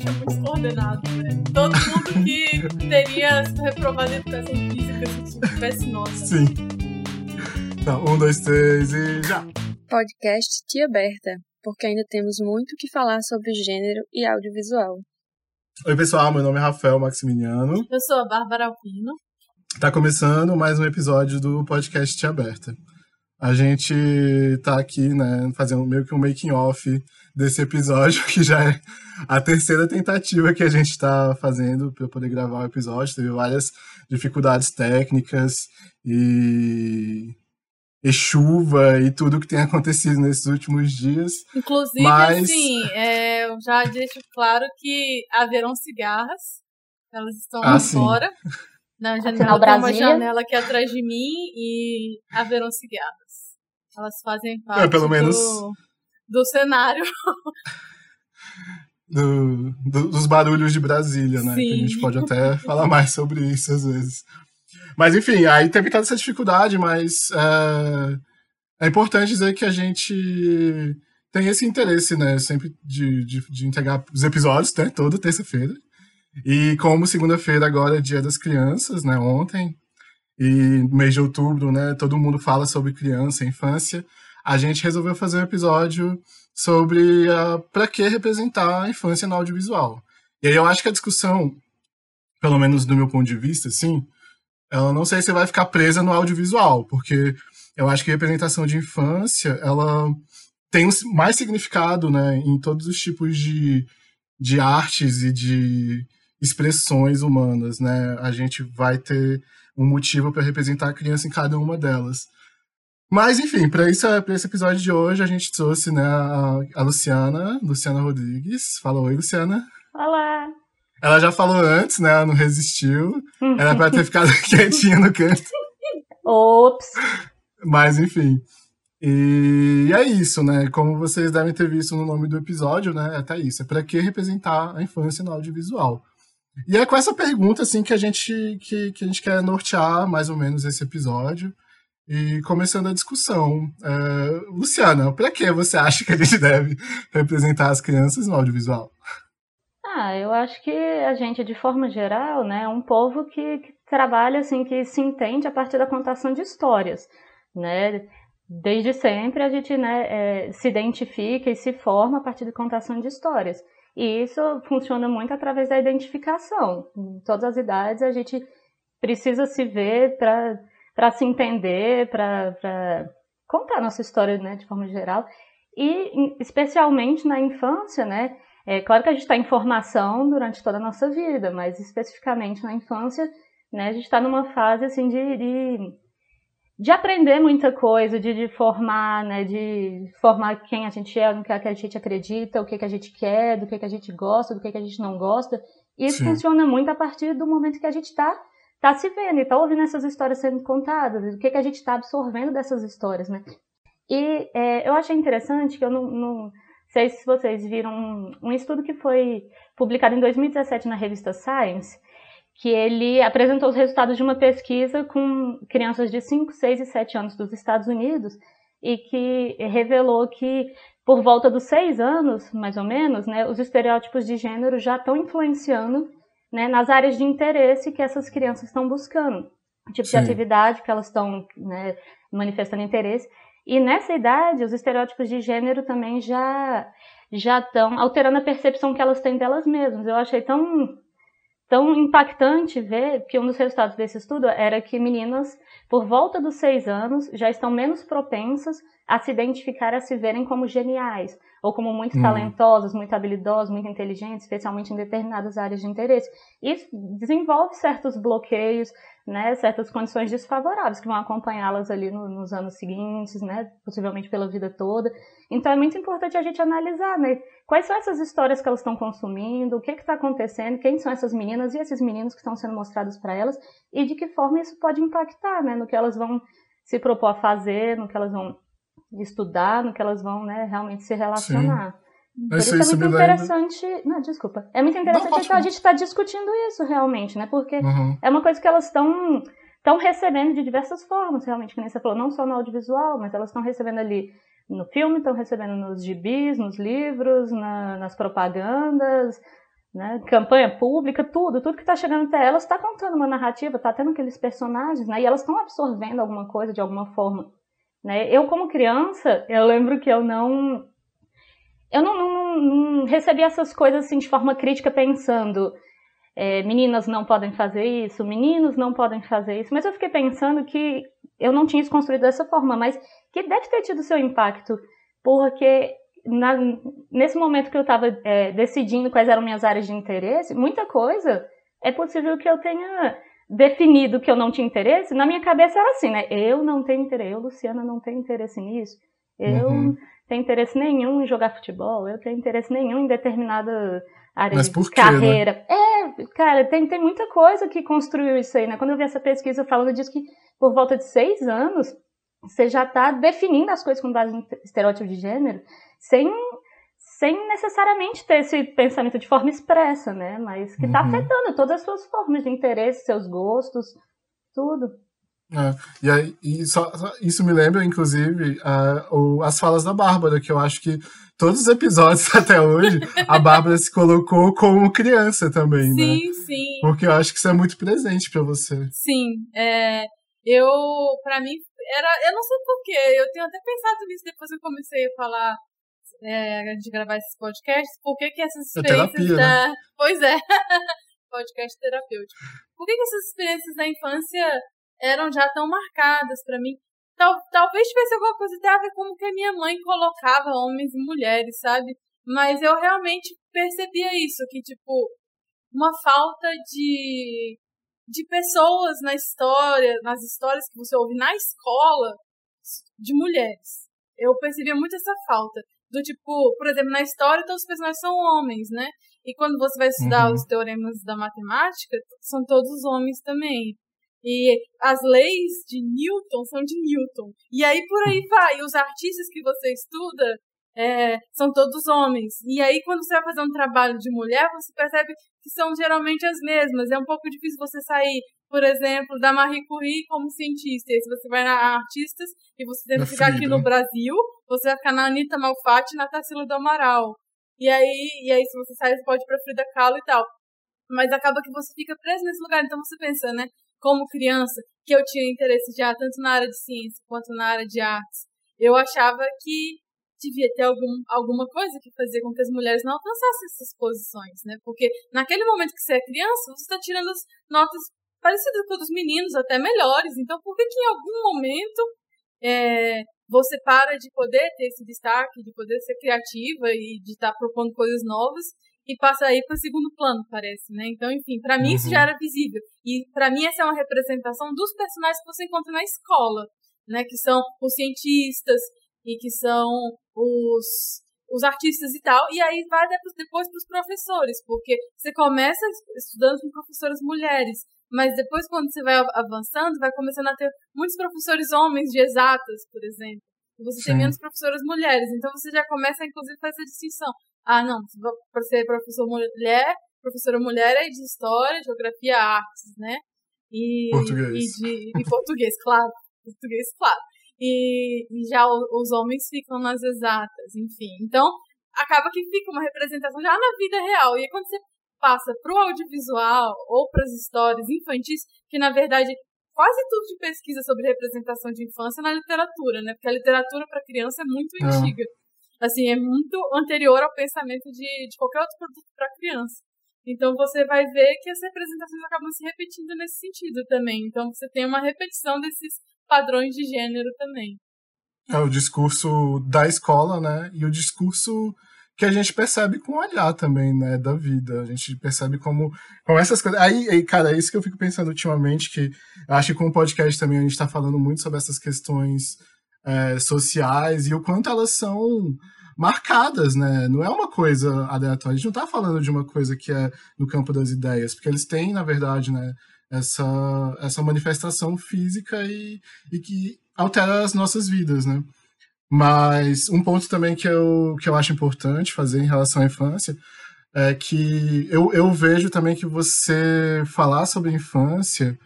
deixa muito descoordenado, né? Todo mundo que teria reprovado a educação física se tivesse nota. Sim. Então, um, dois, três e já! Podcast Tia Berta, porque ainda temos muito o que falar sobre gênero e audiovisual. Oi, pessoal, meu nome é Rafael Maximiliano. Eu sou a Bárbara Alpino. Tá começando mais um episódio do podcast Tia Berta. A gente tá aqui, né, fazendo meio que um making off desse episódio, que já é a terceira tentativa que a gente está fazendo para poder gravar o episódio. Teve várias dificuldades técnicas e, e chuva e tudo que tem acontecido nesses últimos dias. Inclusive, Mas- assim, é, eu já deixo claro que haverão cigarras. Elas estão Ah, lá sim. fora. Na janela, tem uma janela aqui atrás de mim e haverão cigarras. Elas fazem parte É, pelo menos- do, do cenário. do- do- dos barulhos de Brasília, né? Que a gente pode até falar mais sobre isso às vezes. Mas enfim, aí teve toda essa dificuldade, mas é, é importante dizer que a gente tem esse interesse, né? Sempre de, de, de entregar os episódios, né? Toda terça-feira. E como segunda-feira agora é dia das crianças, né? Ontem. E mês de outubro, né? Todo mundo fala sobre criança, infância. A gente resolveu fazer um episódio sobre para que representar a infância no audiovisual. E aí eu acho que a discussão, pelo menos do meu ponto de vista, assim, ela não sei se vai ficar presa no audiovisual, porque eu acho que a representação de infância, ela tem mais significado, né, em todos os tipos de, de artes e de expressões humanas, né? A gente vai ter um motivo para representar a criança em cada uma delas. Mas, enfim, para esse episódio de hoje, a gente trouxe né, a, a Luciana, Luciana Rodrigues. Fala oi, Luciana. Olá! Ela já falou antes, né? Ela não resistiu. Era para ter ficado quietinha no canto. Ops! Mas, enfim. E é isso, né? Como vocês devem ter visto no nome do episódio, né? Até isso. É para que representar a infância no audiovisual? E é com essa pergunta, assim, que a gente, que, que a gente quer nortear mais ou menos esse episódio. E começando a discussão. É, Luciana, para que você acha que a gente deve representar as crianças no audiovisual? Ah, eu acho que a gente, de forma geral, né, é um povo que, que trabalha assim, que se entende a partir da contação de histórias, né? Desde sempre a gente né, é, se identifica e se forma a partir da contação de histórias. E isso funciona muito através da identificação. Em todas as idades a gente precisa se ver para se entender, para contar a nossa história né, de forma geral. E especialmente na infância, né? É claro que a gente está em formação durante toda a nossa vida, mas especificamente na infância, né, a gente está numa fase assim de, de, de aprender muita coisa, de, de formar, né, de formar quem a gente é, no que, é que a gente acredita, o que, que a gente quer, do que, que a gente gosta, do que, que a gente não gosta. E isso Sim. funciona muito a partir do momento que a gente está tá se vendo e está ouvindo essas histórias sendo contadas, do que, que a gente está absorvendo dessas histórias, né? E é, eu achei interessante que eu não, não sei se vocês viram um, um estudo que foi publicado em 2017 na revista Science, que ele apresentou os resultados de uma pesquisa com crianças de 5, 6 e 7 anos dos Estados Unidos e que revelou que por volta dos 6 anos, mais ou menos, né, os estereótipos de gênero já estão influenciando né, nas áreas de interesse que essas crianças estão buscando, tipo Sim. de atividade que elas estão né, manifestando interesse. E nessa idade, os estereótipos de gênero também já já estão alterando a percepção que elas têm delas mesmas. Eu achei tão tão impactante ver que um dos resultados desse estudo era que meninas por volta dos seis anos já estão menos propensas a se identificar, a se verem como geniais ou como muito Hum. talentosas, muito habilidosas, muito inteligentes, especialmente em determinadas áreas de interesse. Isso desenvolve certos bloqueios, né, certas condições desfavoráveis que vão acompanhá-las ali no- nos anos seguintes, né, possivelmente pela vida toda. Então é muito importante a gente analisar, né, quais são essas histórias que elas estão consumindo, o que está acontecendo, quem são essas meninas e esses meninos que estão sendo mostrados para elas e de que forma isso pode impactar, né, no que elas vão se propor a fazer, no que elas vão estudar, no que elas vão, né, realmente se relacionar. Por Isso, isso, é muito me lembra- interessante. Não, desculpa. É muito interessante então, falar. a gente estar discutindo isso realmente, né? Porque Uhum. é uma coisa que elas estão estão recebendo de diversas formas, realmente, que nem você falou, não só no audiovisual, mas elas estão recebendo ali no filme, estão recebendo nos gibis, nos livros, na- nas propagandas, né? Campanha pública, tudo, tudo que está chegando até elas está contando uma narrativa, está tendo aqueles personagens, né? E elas estão absorvendo alguma coisa de alguma forma, né? Eu como criança, eu lembro que eu não eu não, não, não recebi essas coisas assim de forma crítica pensando é, meninas não podem fazer isso, meninos não podem fazer isso, mas eu fiquei pensando que eu não tinha isso construído dessa forma, mas que deve ter tido seu impacto, porque na, nesse momento que eu estava é, decidindo quais eram minhas áreas de interesse, muita coisa é possível que eu tenha definido que eu não tinha interesse. Na minha cabeça era assim, né? Eu não tenho interesse, eu, Luciana, não tenho interesse nisso. Eu uhum. Tenho interesse nenhum em jogar futebol, eu tenho interesse nenhum em determinada área Mas de né? carreira. Né? É, cara, tem, tem muita coisa que construiu isso aí, né? Quando eu vi essa pesquisa falando disso que por volta de seis anos você já está definindo as coisas com base em estereótipo de gênero sem, sem necessariamente ter esse pensamento de forma expressa, né? Mas que está uhum. afetando todas as suas formas de interesse, seus gostos, tudo. É, e aí, e só, isso me lembra, inclusive, o, as falas da Bárbara, que eu acho que todos os episódios até hoje, a Bárbara se colocou como criança também, sim, né? Sim, sim. Porque eu acho que isso é muito presente para você. Sim, é, eu, para mim, era, eu não sei porquê, eu tenho até pensado nisso depois que eu comecei a falar é, de gravar esses podcasts, por que, que essas é experiências terapia, da. Né? Pois é, podcast terapêutico. Por que, que essas experiências da infância eram já tão marcadas para mim? Tal, talvez tivesse alguma coisa a ver com como que a minha mãe colocava homens e mulheres, sabe? Mas eu realmente percebia isso, que, tipo, uma falta de, de pessoas na história, nas histórias que você ouve na escola, de mulheres. Eu percebia muito essa falta do tipo, por exemplo, na história todos os personagens são homens, né? E quando você vai estudar uhum. os teoremas da matemática, são todos homens também. E as leis de Newton são de Newton. E aí por aí vai. Os artistas que você estuda é, são todos homens. E aí quando você vai fazer um trabalho de mulher, você percebe que são geralmente as mesmas. É um pouco difícil você sair, por exemplo, da Marie Curie como cientista. E se você vai na artistas e você tem que ficar aqui no Brasil, você vai ficar na Anitta Malfatti e na Tarsila do Amaral. E aí, e aí, se você sair, você pode ir pra Frida Kahlo e tal. Mas acaba que você fica preso nesse lugar. Então você pensa, né? Como criança, que eu tinha interesse já tanto na área de ciência quanto na área de artes. Eu achava que devia ter algum, alguma coisa que fazia com que as mulheres não alcançassem essas posições, né? Porque naquele momento que você é criança, você está tirando as notas parecidas com os meninos, até melhores. Então, por que que em algum momento é, você para de poder ter esse destaque, de poder ser criativa e de estar tá propondo coisas novas e passa aí para o segundo plano, parece, né? Então, enfim, para mim uhum. isso já era visível. E para mim essa é uma representação dos personagens que você encontra na escola, né? Que são os cientistas, e que são os, os artistas e tal, e aí vai depois para os professores, porque você começa estudando com professoras mulheres, mas depois quando você vai avançando, vai começando a ter muitos professores homens de exatas, por exemplo, você Sim. tem menos professoras mulheres, então você já começa, inclusive, a fazer essa distinção. Ah, não, para ser professor mulher, professora mulher é de história, geografia, artes, né? E, português. E, de, e português, claro. Português, claro e, e já os homens ficam nas exatas, enfim. Então, acaba que fica uma representação já na vida real. E quando você passa para o audiovisual ou para as histórias infantis, que na verdade quase tudo de pesquisa sobre representação de infância na literatura, né? Porque a literatura para criança é muito é. antiga. Assim, é muito anterior ao pensamento de, de qualquer outro produto para criança. Então você vai ver que as representações acabam se repetindo nesse sentido também. Então você tem uma repetição desses padrões de gênero também. É o discurso da escola, né? E o discurso que a gente percebe com o olhar também, né, da vida. A gente percebe como, como essas coisas. Aí, aí, cara, é isso que eu fico pensando ultimamente, que acho que com o podcast também a gente está falando muito sobre essas questões é, sociais e o quanto elas são marcadas, né? Não é uma coisa aleatória. A gente não está falando de uma coisa que é no campo das ideias, porque eles têm, na verdade, né, essa, essa manifestação física e, e que altera as nossas vidas, né? Mas um ponto também que eu, que eu acho importante fazer em relação à infância é que eu, eu vejo também que você falar sobre infância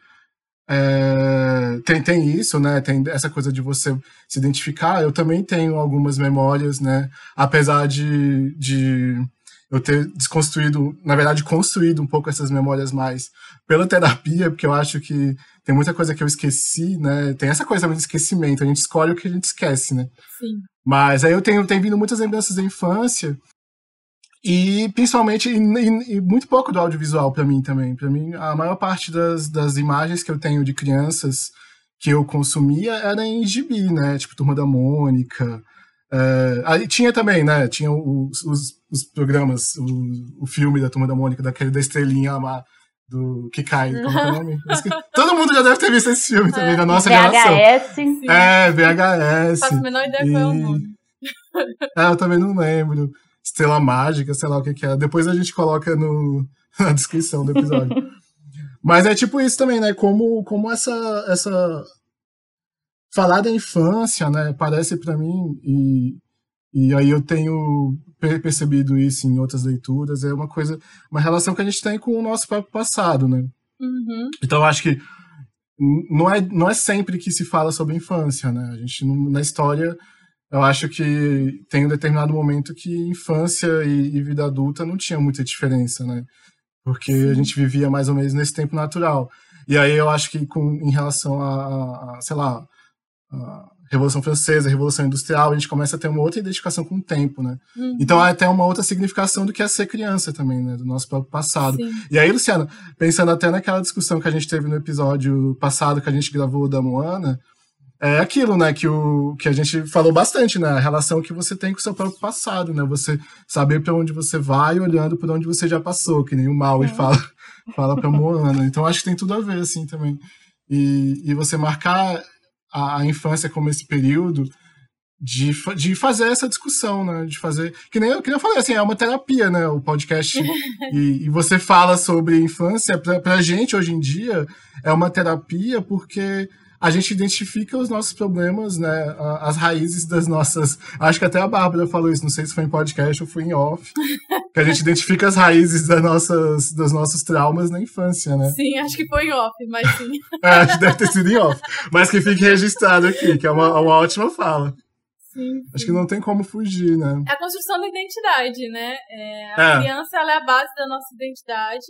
é, tem, tem isso, né? Tem essa coisa de você se identificar. Eu também tenho algumas memórias, né? Apesar de, de eu ter desconstruído, na verdade, construído um pouco essas memórias mais pela terapia, porque eu acho que tem muita coisa que eu esqueci, né? Tem essa coisa do esquecimento, a gente escolhe o que a gente esquece, né? Sim. Mas aí eu tenho, tenho vindo muitas lembranças da infância e principalmente e, e, e muito pouco do audiovisual para mim também. Para mim, a maior parte das, das imagens que eu tenho de crianças que eu consumia era em gibi, né? Tipo Turma da Mônica, Uh, aí tinha também, né? Tinha os, os, os programas, o, o, filme da Turma da Mônica, daquele da estrelinha lá, do que cai. Como é o nome? Todo mundo já deve ter visto esse filme também, é. da nossa VHS. geração. Sim. É, VHS. Faço a menor ideia e... qual é o nome. É, eu também não lembro. Estrela Mágica, sei lá o que, que é. Depois a gente coloca no, na descrição do episódio. Mas é tipo isso também, né? Como, como essa, essa falar da infância, né, parece para mim, e, e aí eu tenho percebido isso em outras leituras, é uma coisa, uma relação que a gente tem com o nosso próprio passado, né? Uhum. Então eu acho que não é, não é sempre que se fala sobre infância, né? A gente, na história, eu acho que tem um determinado momento que infância e, e vida adulta não tinha muita diferença, né? Porque Sim. a gente vivia mais ou menos nesse tempo natural. E aí eu acho que com, em relação a, a sei lá, a Revolução Francesa, a Revolução Industrial, a gente começa a ter uma outra identificação com o tempo, né? Uhum. Então há até uma outra significação do que é ser criança também, né? Do nosso próprio passado. Sim. E aí, Luciana, pensando até naquela discussão que a gente teve no episódio passado que a gente gravou da Moana, é aquilo, né, que, o, que a gente falou bastante, né, a relação que você tem com o seu próprio passado, né, você saber para onde você vai olhando por onde você já passou, que nem o Maui é. fala, fala pra Moana. Então acho que tem tudo a ver, assim, também. E, e você marcar a, a infância como esse período de, de fazer essa discussão, né? De fazer. Que nem, que nem eu falei, assim, é uma terapia, né? O podcast. e, e, você fala sobre infância, pra, pra gente hoje em dia, é uma terapia porque a gente identifica os nossos problemas, né? As raízes das nossas. Acho que até a Bárbara falou isso, não sei se foi em podcast ou foi em off. que a gente identifica as raízes das nossas, dos nossos traumas na infância, né? Sim, acho que foi em off, mas sim. é, acho que deve ter sido em off. Mas que fique registrado aqui, que é uma, uma ótima fala. Sim, Acho que não tem como fugir, né? É a construção da identidade, né? É, a é. criança ela é a base da nossa identidade.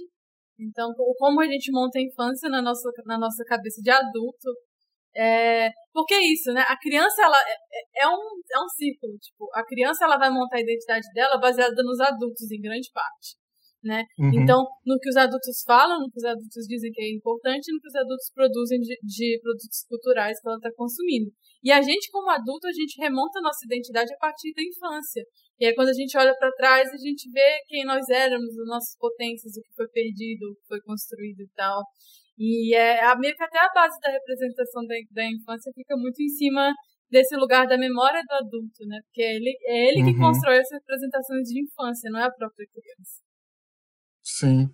Então, como a gente monta a infância na nossa, na nossa cabeça de adulto, é, porque é isso, né? A criança, ela é, é, é, um, é um círculo. Tipo, a criança, ela vai montar a identidade dela baseada nos adultos, em grande parte. Né? Uhum. Então, no que os adultos falam, no que os adultos dizem que é importante, no que os adultos produzem de, de produtos culturais que ela está consumindo. E a gente, como adulto, a gente remonta a nossa identidade a partir da infância. E aí, quando a gente olha para trás, a gente vê quem nós éramos, as nossas potências, o que foi perdido, o que foi construído e tal. E é a, meio que até a base da representação da, da infância fica muito em cima desse lugar da memória do adulto, né? Porque é ele, é ele que uhum. constrói essas representações de infância, não é a própria criança. Sim.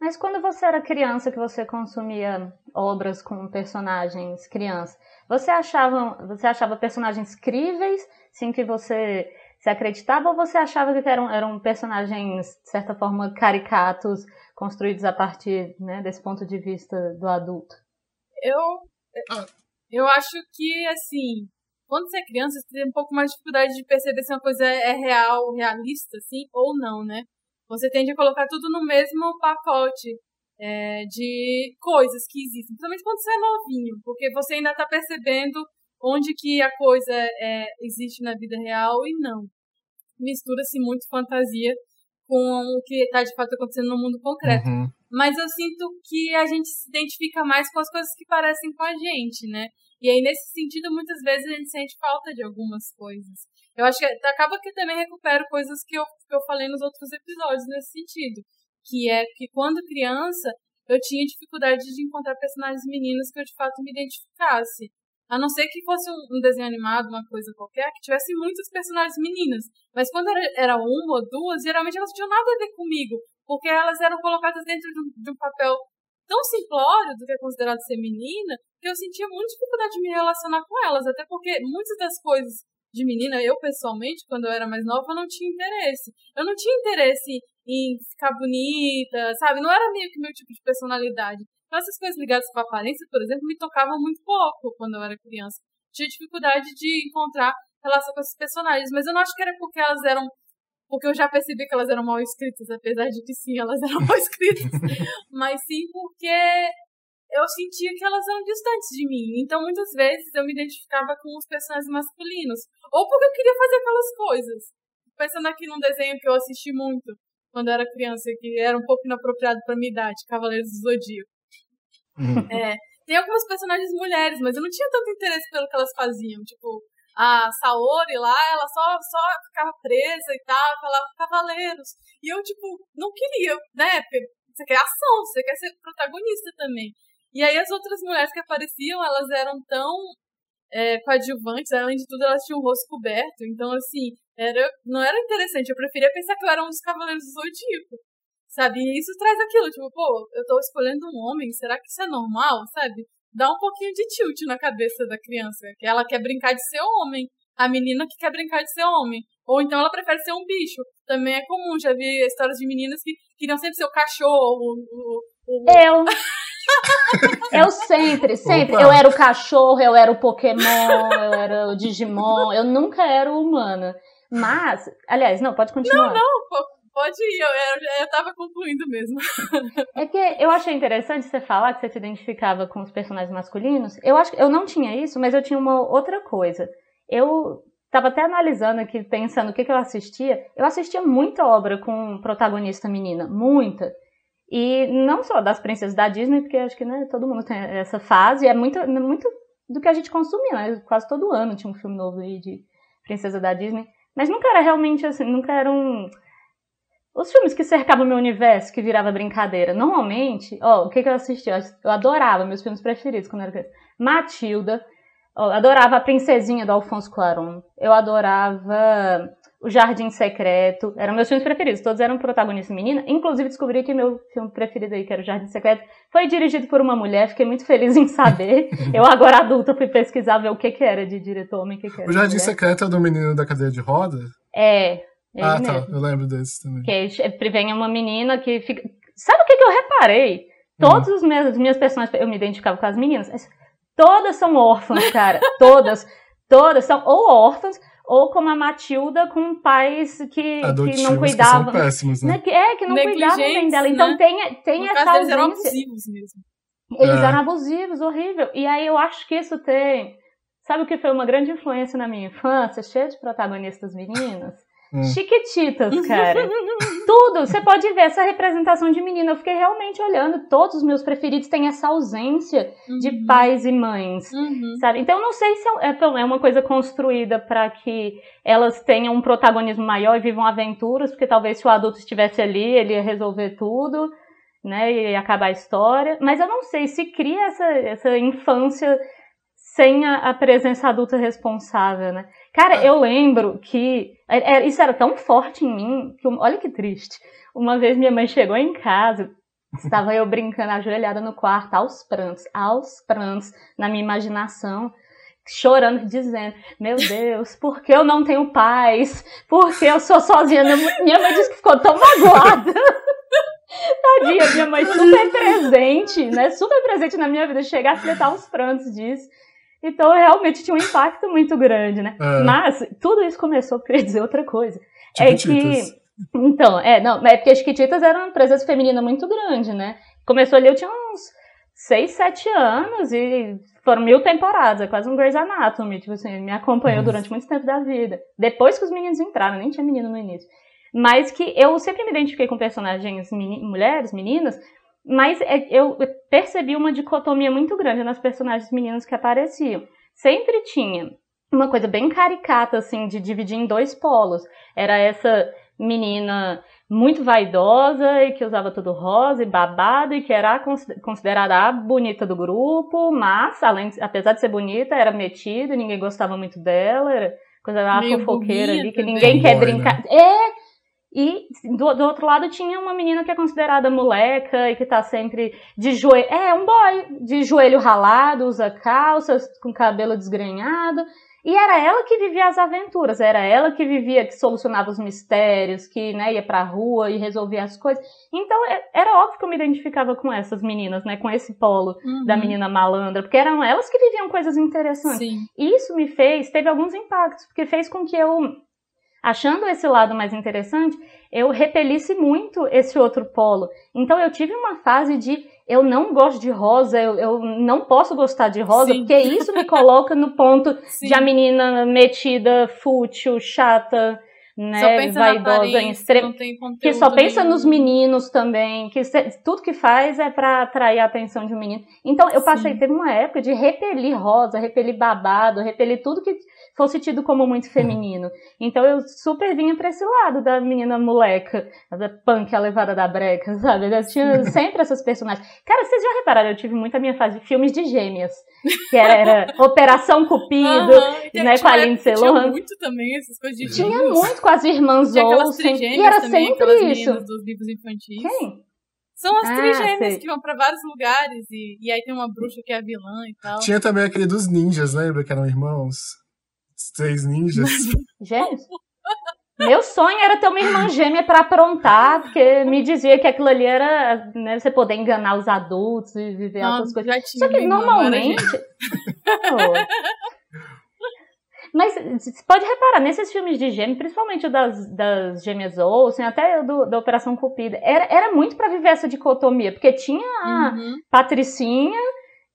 Mas quando você era criança, que você consumia obras com personagens crianças, você achava, você achava personagens críveis, sim que você se acreditava, ou você achava que eram, eram personagens, de certa forma, caricatos, construídos a partir né, desse ponto de vista do adulto? Eu, eu acho que, assim, quando você é criança, você tem um pouco mais de dificuldade de perceber se uma coisa é real, realista, assim, ou não, né? Você tende a colocar tudo no mesmo pacote é, de coisas que existem, principalmente quando você é novinho, porque você ainda está percebendo onde que a coisa é, existe na vida real e não. Mistura-se muito fantasia com o que está de fato acontecendo no mundo concreto. Uhum. Mas eu sinto que a gente se identifica mais com as coisas que parecem com a gente, né? E aí, nesse sentido, muitas vezes a gente sente falta de algumas coisas. Eu acho que acaba que eu também recupero coisas que eu, que eu falei nos outros episódios nesse sentido. Que é que quando criança, eu tinha dificuldade de encontrar personagens meninos que eu de fato me identificasse. A não ser que fosse um, desenho animado, uma coisa qualquer, que tivesse muitos personagens meninas. Mas quando era, era uma ou duas, geralmente elas não tinham nada a ver comigo. Porque elas eram colocadas dentro de um, de um papel tão simplório do que é considerado ser menina, que eu sentia muita dificuldade de me relacionar com elas. Até porque muitas das coisas de menina, eu pessoalmente, quando eu era mais nova, não tinha interesse. Eu não tinha interesse em ficar bonita, sabe? Não era meio que meu tipo de personalidade. Então, essas coisas ligadas com a aparência, por exemplo, me tocavam muito pouco quando eu era criança. Tinha dificuldade de encontrar relação com esses personagens, mas eu não acho que era porque elas eram porque eu já percebi que elas eram mal escritas, apesar de que sim, elas eram mal escritas, mas sim porque eu sentia que elas eram distantes de mim. Então, muitas vezes, eu me identificava com os personagens masculinos. Ou porque eu queria fazer aquelas coisas. Pensando aqui num desenho que eu assisti muito quando eu era criança, que era um pouco inapropriado para minha idade, Cavaleiros do Zodíaco. Uhum. É, tem algumas personagens mulheres, mas eu não tinha tanto interesse pelo que elas faziam. Tipo, a Saori lá, ela só, só ficava presa e tal, falava cavaleiros. E eu, tipo, não queria, né? Você quer ação, você quer ser protagonista também. E aí as outras mulheres que apareciam, elas eram tão é, coadjuvantes, além de tudo, elas tinham o rosto coberto. Então, assim, era, não era interessante. Eu preferia pensar que eu era um dos cavaleiros do Zodíaco. Sabe? E isso traz aquilo, tipo, pô, eu tô escolhendo um homem, será que isso é normal? Sabe? Dá um pouquinho de tilt na cabeça da criança. Que ela quer brincar de ser homem. A menina que quer brincar de ser homem. Ou então ela prefere ser um bicho. Também é comum, já vi histórias de meninas que queriam sempre ser o cachorro, o, o, o... Eu! Eu sempre, sempre. Opa. Eu era o cachorro, eu era o Pokémon, eu era o Digimon, eu nunca era humana. Mas, aliás, não, pode continuar. Não, não, pode ir, eu, eu, eu tava concluindo mesmo. É que eu achei interessante você falar que você se identificava com os personagens masculinos. Eu acho que eu não tinha isso, mas eu tinha uma outra coisa. Eu tava até analisando aqui, pensando o que, que eu assistia. Eu assistia muita obra com protagonista menina, muita. E não só das princesas da Disney, porque acho que né, todo mundo tem essa fase, é muito, muito do que a gente consumia, né? Quase todo ano tinha um filme novo aí de princesa da Disney. Mas nunca era realmente assim, nunca eram. Os filmes que cercavam o meu universo, que virava brincadeira. Normalmente, ó, o que, que eu assistia? Eu adorava meus filmes preferidos quando eu era criança. Matilda, ó, eu adorava a Princesinha do Alfonso Cuarón. Eu adorava o Jardim Secreto, eram meus filmes preferidos, todos eram protagonistas menina. Inclusive descobri que meu filme preferido aí, que era o Jardim Secreto, foi dirigido por uma mulher, fiquei muito feliz em saber. Eu agora adulta fui pesquisar ver o que que era de diretor homem, o que que era. O Jardim Secreto é do menino da cadeia de roda? É. Ah, tá, mesmo. eu lembro desse também. Que vem uma menina que fica... Sabe o que que eu reparei? Todos hum. os meus, minhas personagens, eu me identificava com as meninas, todas são órfãs, cara, todas, todas são ou órfãs, ou como a Matilda com pais que, que não cuidavam. Que péssimos, né? É, que não cuidavam bem dela. Então né? tem, tem no essa ausência. Eles eram abusivos mesmo. Eles é. eram abusivos, horrível. E aí eu acho que isso tem. Sabe o que foi uma grande influência na minha infância? Cheio de protagonistas meninas. Hum. Chiquititas, cara. Tudo. Você pode ver essa representação de menina. Eu fiquei realmente olhando. Todos os meus preferidos têm essa ausência uhum. de pais e mães, uhum. sabe? Então, eu não sei se é, é, é uma coisa construída para que elas tenham um protagonismo maior e vivam aventuras, porque talvez se o adulto estivesse ali, ele ia resolver tudo, né? E acabar a história. Mas eu não sei se cria essa, essa infância sem a, a presença adulta responsável, né? Cara, ah. eu lembro que é, é, isso era tão forte em mim que, olha que triste. Uma vez minha mãe chegou em casa, estava eu brincando ajoelhada no quarto, aos prantos, aos prantos, na minha imaginação, chorando, dizendo: Meu Deus, por que eu não tenho paz? Por que eu sou sozinha? Minha mãe disse que ficou tão magoada. Tadinha, minha mãe super presente, né? Super presente na minha vida. Chegar a fletar os prantos disso. Então, realmente tinha um impacto muito grande, né? É. Mas tudo isso começou, por dizer outra coisa. É que. Então, é, não, é porque as Chiquititas eram uma presença feminina muito grande, né? Começou ali, eu tinha uns 6, 7 anos e foram mil temporadas, é quase um Grey's Anatomy, tipo assim, me acompanhou Nossa. durante muito tempo da vida. Depois que os meninos entraram, nem tinha menino no início. Mas que eu sempre me identifiquei com personagens mulheres, meninas, mas é, eu percebi uma dicotomia muito grande nas personagens meninas que apareciam. Sempre tinha uma coisa bem caricata, assim, de dividir em dois polos. Era essa menina muito vaidosa e que usava tudo rosa e babado e que era considerada a bonita do grupo, mas, além, apesar de ser bonita, era metida, ninguém gostava muito dela, era coisa da fofoqueira ali, que ninguém quer brincar. Né? É, e do, do, outro lado tinha uma menina que é considerada moleca e que tá sempre de joelho. É, um boy, de joelho ralado, usa calças, com cabelo desgrenhado. E era ela que vivia as aventuras, era ela que vivia, que solucionava os mistérios, que né, ia pra rua e resolvia as coisas. Então é, era óbvio que eu me identificava com essas meninas, né? Com esse polo uhum. da menina malandra, porque eram elas que viviam coisas interessantes. Sim. E isso me fez, teve alguns impactos, porque fez com que eu achando esse lado mais interessante, eu repelisse muito esse outro polo. Então eu tive uma fase de eu não gosto de rosa, eu, eu não posso gostar de rosa, Sim. porque isso me coloca no ponto Sim. de a menina metida, fútil, chata, né, vaidosa, extrema, que só pensa nenhum. nos meninos também, que tudo que faz é para atrair a atenção de um menino. Então eu passei, Sim. teve uma época de repelir rosa, repelir babado, repelir tudo que fosse tido como muito feminino. Então eu super vinha pra esse lado da menina moleca, da punk, a levada da breca, sabe? Eu tinha sempre essas personagens. Cara, vocês já repararam, eu tive muito a minha fase de filmes de gêmeas, que era Operação Cupido, uhum, né, com a Lindsay Lohan. Tinha muito também essas coisas de Tinha gêmeos. muito com as irmãs Olsen, e era também, sempre isso. dos livros infantis. Quem? São as ah, trigêmeas que vão pra vários lugares e, e aí tem uma bruxa que é a vilã e tal. Tinha também aquele dos ninjas, lembra? Que eram irmãos três ninjas. Gêmeos? Meu sonho era ter uma irmã gêmea para aprontar, porque me dizia que aquilo ali era né, você poder enganar os adultos e viver outras coisas. Só que normalmente. Mas você pode reparar, nesses filmes de gêmeos, principalmente o das, das gêmeas Olsen, até o do, da Operação Cupida, era, era muito para viver essa dicotomia, porque tinha a uhum. Patricinha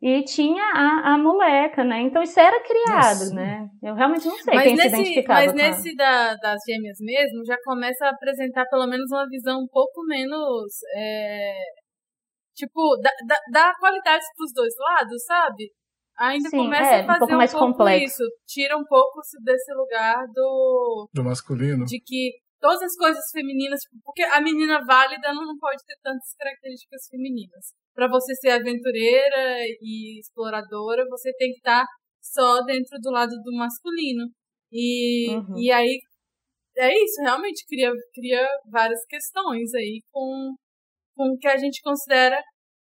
e tinha a, a moleca, né? Então isso era criado, Nossa. né? Eu realmente não sei mas quem nesse, se identificava. Mas nesse da, das gêmeas mesmo, já começa a apresentar pelo menos uma visão um pouco menos. É, tipo, da, da, da qualidade pros dois lados, sabe? Ainda Sim, começa é, a fazer um pouco, mais um pouco complexo. isso. Tira um pouco desse lugar do. Do masculino. De que todas as coisas femininas, tipo, porque a menina válida não, pode ter tantas características femininas. Para você ser aventureira e exploradora, você tem que estar tá só dentro do lado do masculino. E, uhum. e aí é isso, realmente cria, cria várias questões aí com, com o que a gente considera.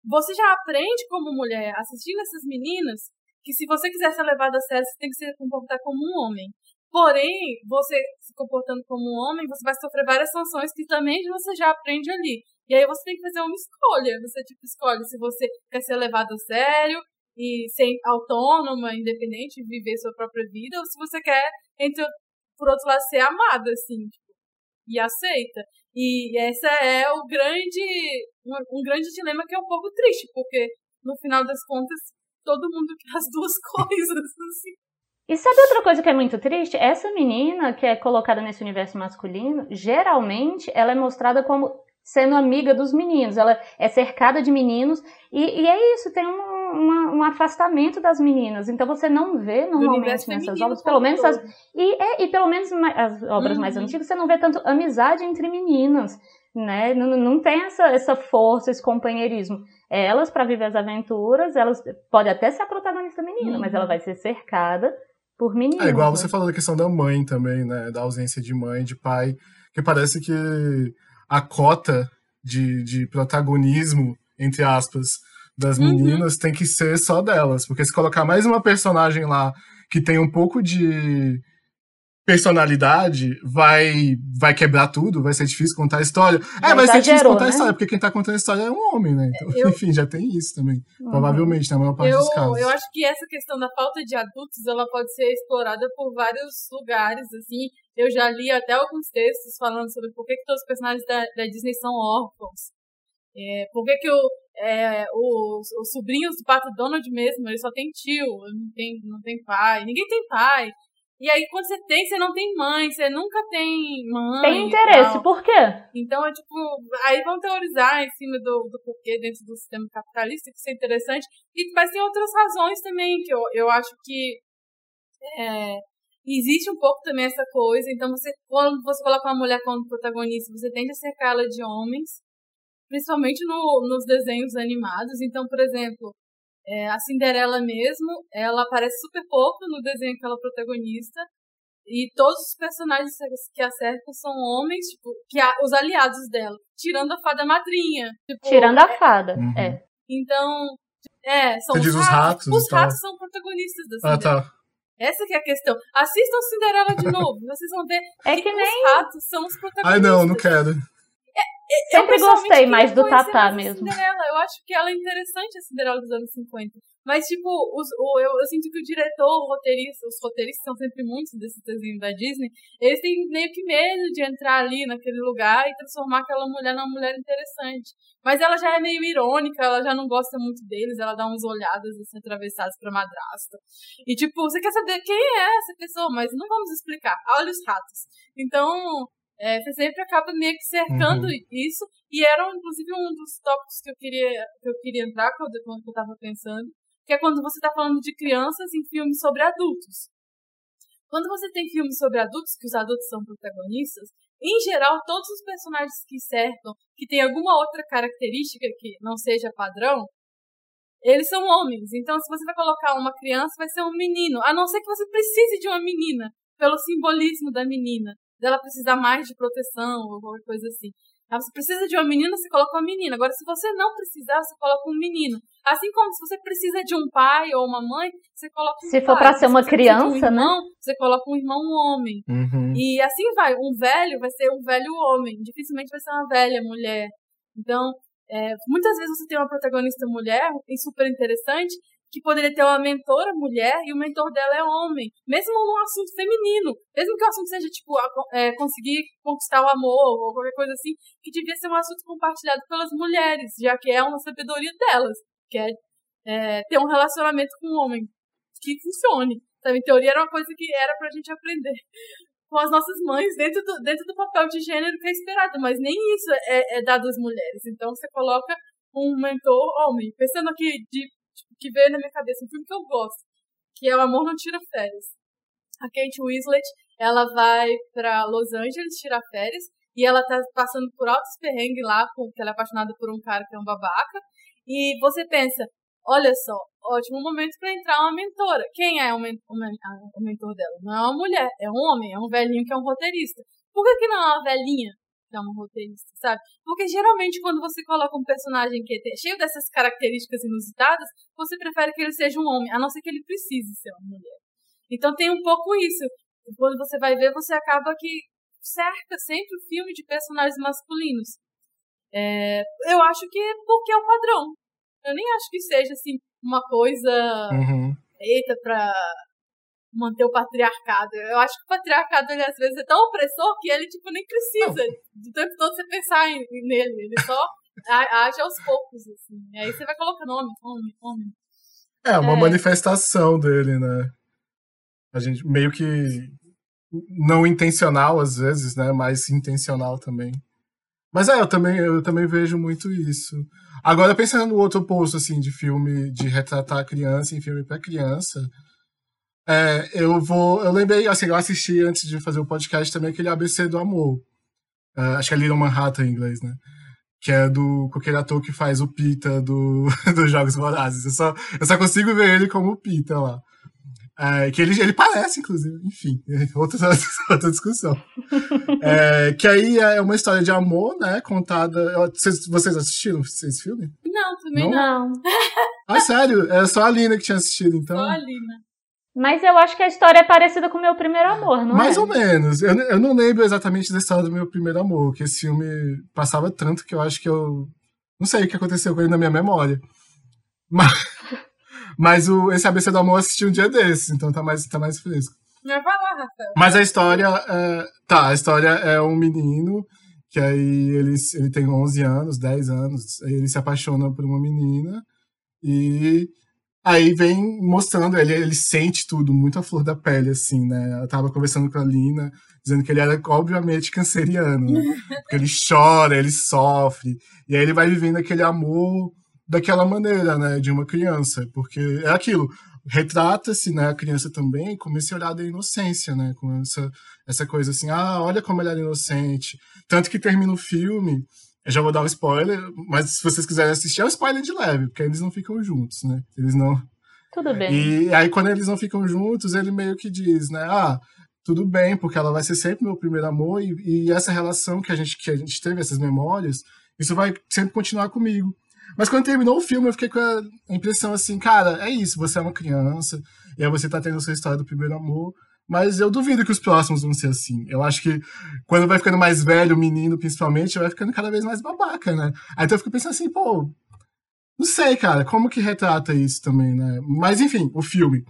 Você já aprende como mulher, assistindo essas meninas, que se você quiser ser levada a sério, você tem que se comportar como um homem. Porém, você se comportando como um homem, você vai sofrer várias sanções que também você já aprende ali. E aí você tem que fazer uma escolha. Você, tipo, escolhe se você quer ser levado a sério e ser autônoma, independente, viver sua própria vida, ou se você quer, entre, por outro lado, ser amada, assim, tipo, e aceita. E essa é o grande, um, um grande dilema que é um pouco triste, porque no final das contas, todo mundo quer as duas coisas, assim. E sabe outra coisa que é muito triste? Essa menina que é colocada nesse universo masculino, geralmente ela é mostrada como sendo amiga dos meninos. Ela é cercada de meninos e, e é isso, tem um, uma, um afastamento das meninas. Então você não vê normalmente nessas obras, pelo menos as, e, é, e pelo menos as obras uhum. mais antigas, você não vê tanto amizade entre meninas. Né? Não, não tem essa, essa força, esse companheirismo. Elas, para viver as aventuras, elas pode até ser a protagonista menina, uhum. mas ela vai ser cercada por. É igual você falou da questão da mãe também, né? Da ausência de mãe, de pai, que parece que a cota de, de protagonismo, entre aspas, das uhum. meninas uhum. tem que ser só delas. Porque se colocar mais uma personagem lá que tem um pouco de personalidade vai vai quebrar tudo, vai ser difícil contar a história. Já é, vai ser difícil contar né? a história, porque quem tá contando a história é um homem, né? Então, eu... enfim, já tem isso também. Uhum. Provavelmente, na maior parte eu, dos casos. Eu acho que essa questão da falta de adultos, ela pode ser explorada por vários lugares, assim. Eu já li até alguns textos falando sobre por que, que todos os personagens da, da Disney são órfãos. É, por que, que o, é, os, os sobrinhos do Pato Donald mesmo, ele só tem tio, não tem, não tem pai. Ninguém tem pai. E aí, quando você tem, você não tem mãe, você nunca tem mãe. Tem interesse, por quê? Então, é tipo, aí vão teorizar em cima do, do porquê dentro do sistema capitalista, que isso é interessante. E, mas tem outras razões também, que eu, eu acho que é, existe um pouco também essa coisa. Então, você, quando você coloca uma mulher como protagonista, você tende a cercá-la de homens, principalmente no, nos desenhos animados. Então, por exemplo, é, a Cinderela mesmo, ela aparece super pouco no desenho que ela é protagonista. E todos os personagens que a cercam são homens, tipo, que a, os aliados dela, tirando a fada madrinha. Tipo, tirando a fada, uhum. é. Então, é, são Você os, os ratos. Os ratos são protagonistas da Cinderela. Ah, tá. Essa que é a questão. Assistam Cinderela de novo, vocês vão ver é que, que nem... os ratos são os protagonistas. Ai, não, não quero. Sempre gostei mais do Tatá mesmo. Cinderela. Eu acho que ela é interessante, a Cinderela dos anos 50. Mas, tipo, os, o, eu, eu, sinto que o diretor, o roteirista, os roteiristas são sempre muitos desses desenhos da Disney, eles têm meio que medo de entrar ali naquele lugar e transformar aquela mulher numa mulher interessante. Mas ela já é meio irônica, ela já não gosta muito deles, ela dá umas olhadas assim, atravessadas pra madrasta. E, tipo, você quer saber quem é essa pessoa, mas não vamos explicar. Olha os ratos. Então, é, você sempre acaba meio que cercando uhum. isso, e era inclusive um dos tópicos que eu queria, que eu queria entrar quando, quando eu estava pensando, que é quando você está falando de crianças em filmes sobre adultos. Quando você tem filmes sobre adultos, que os adultos são protagonistas, em geral, todos os personagens que cercam, que tem alguma outra característica que não seja padrão, eles são homens. Então, se você vai colocar uma criança, vai ser um menino. A não ser que você precise de uma menina, pelo simbolismo da menina, dela precisar mais de proteção ou qualquer coisa assim. Ah, você precisa de uma menina, você coloca uma menina. Agora, se você não precisar, você coloca um menino. Assim como se você precisa de um pai ou uma mãe, você coloca um Se pai. for para ser uma criança, um irmão, né? Você coloca um irmão um homem. Uhum. E assim vai. Um velho vai ser um velho homem. Dificilmente vai ser uma velha mulher. Então, é, muitas vezes você tem uma protagonista mulher, e super interessante, que poderia ter uma mentora mulher e o mentor dela é homem, mesmo num assunto feminino, mesmo que o assunto seja tipo é, conseguir conquistar o amor ou qualquer coisa assim, que devia ser um assunto compartilhado pelas mulheres, já que é uma sabedoria delas, que é, é ter um relacionamento com um homem que funcione. Sabe? Em teoria era uma coisa que era pra gente aprender com as nossas mães dentro do, dentro do papel de gênero que é esperado, mas nem isso é, é dado às mulheres. Então você coloca um mentor homem. Pensando aqui de que veio na minha cabeça, um filme que eu gosto, que é O Amor Não Tira Férias. A Kate Winslet, ela vai para Los Angeles tirar férias e ela tá passando por altos perrengues lá, porque ela é apaixonada por um cara que é um babaca. E você pensa, olha só, ótimo momento para entrar uma mentora. Quem é o, men o, men o mentor dela? Não é uma mulher, é um homem, é um velhinho que é um roteirista. Por que, que não é uma velhinha que é uma roteirista, sabe? Porque geralmente quando você coloca um personagem que é cheio dessas características inusitadas, você prefere que ele seja um homem, a não ser que ele precise ser uma mulher. Então tem um pouco isso. Quando você vai ver, você acaba que cerca sempre o filme de personagens masculinos. É, eu acho que é porque é o padrão. Eu nem acho que seja assim uma coisa uhum. eita pra manter o patriarcado. Eu acho que o patriarcado, ele, às vezes, é tão opressor que ele, tipo, nem precisa do tempo todo você pensar em, nele. Ele só age aos poucos, assim. E aí você vai colocando nome, nome, nome. É, uma é. manifestação dele, né? A gente meio que não intencional às vezes, né? Mas intencional também. Mas é, eu também, eu também vejo muito isso. Agora, pensando no outro oposto, assim, de filme, de retratar a criança em filme para criança, é, eu vou. Eu lembrei, assim, eu assisti antes de fazer o podcast também aquele ABC do Amor. Uh, acho que é Little Manhattan em inglês, né? Que é do, com aquele ator que faz o Pita do, dos Jogos Vorazes. Eu só, eu só consigo ver ele como o Pita lá. É, que ele, ele parece, inclusive, enfim, outra, outra discussão. É, que aí é uma história de amor, né? Contada. Vocês, vocês assistiram esse filme? Não, também não. não. Ah, sério? É só a Lina que tinha assistido, então. Só a Lina. Mas eu acho que a história é parecida com o meu primeiro amor, não Mais é? ou menos. Eu, eu não lembro exatamente da história do meu primeiro amor, que esse filme passava tanto que eu acho que eu. Não sei o que aconteceu com ele na minha memória. Mas, mas o, esse ABC do Amor eu assisti um dia desses, então tá mais, tá mais fresco. Mas vai lá, Rafael. Mas a história. É, tá, a história é um menino que aí ele, ele tem 11 anos, 10 anos, aí ele se apaixona por uma menina e Aí vem mostrando, ele, ele sente tudo, muito a flor da pele, assim, né? Eu tava conversando com a Lina, dizendo que ele era, obviamente, canceriano, né? Porque ele chora, ele sofre, e aí ele vai vivendo aquele amor daquela maneira, né? De uma criança, porque é aquilo, retrata-se, né, a criança também com esse olhar da inocência, né? Com essa, essa coisa assim, ah, olha como ele era inocente. Tanto que termina o filme eu já vou dar um spoiler, mas se vocês quiserem assistir, é um spoiler de leve, porque eles não ficam juntos, né? Eles não. Tudo bem. E aí, quando eles não ficam juntos, ele meio que diz, né? Ah, tudo bem, porque ela vai ser sempre meu primeiro amor, e, e essa relação que a, gente, que a gente teve, essas memórias, isso vai sempre continuar comigo. Mas quando terminou o filme, eu fiquei com a impressão assim, cara, é isso, você é uma criança, e aí você tá tendo a sua história do primeiro amor, mas eu duvido que os próximos vão ser assim. Eu acho que quando vai ficando mais velho, o menino principalmente, vai ficando cada vez mais babaca, né? Aí então eu fico pensando assim, pô, Não sei, cara, como que retrata isso também, né? Mas enfim, o filme.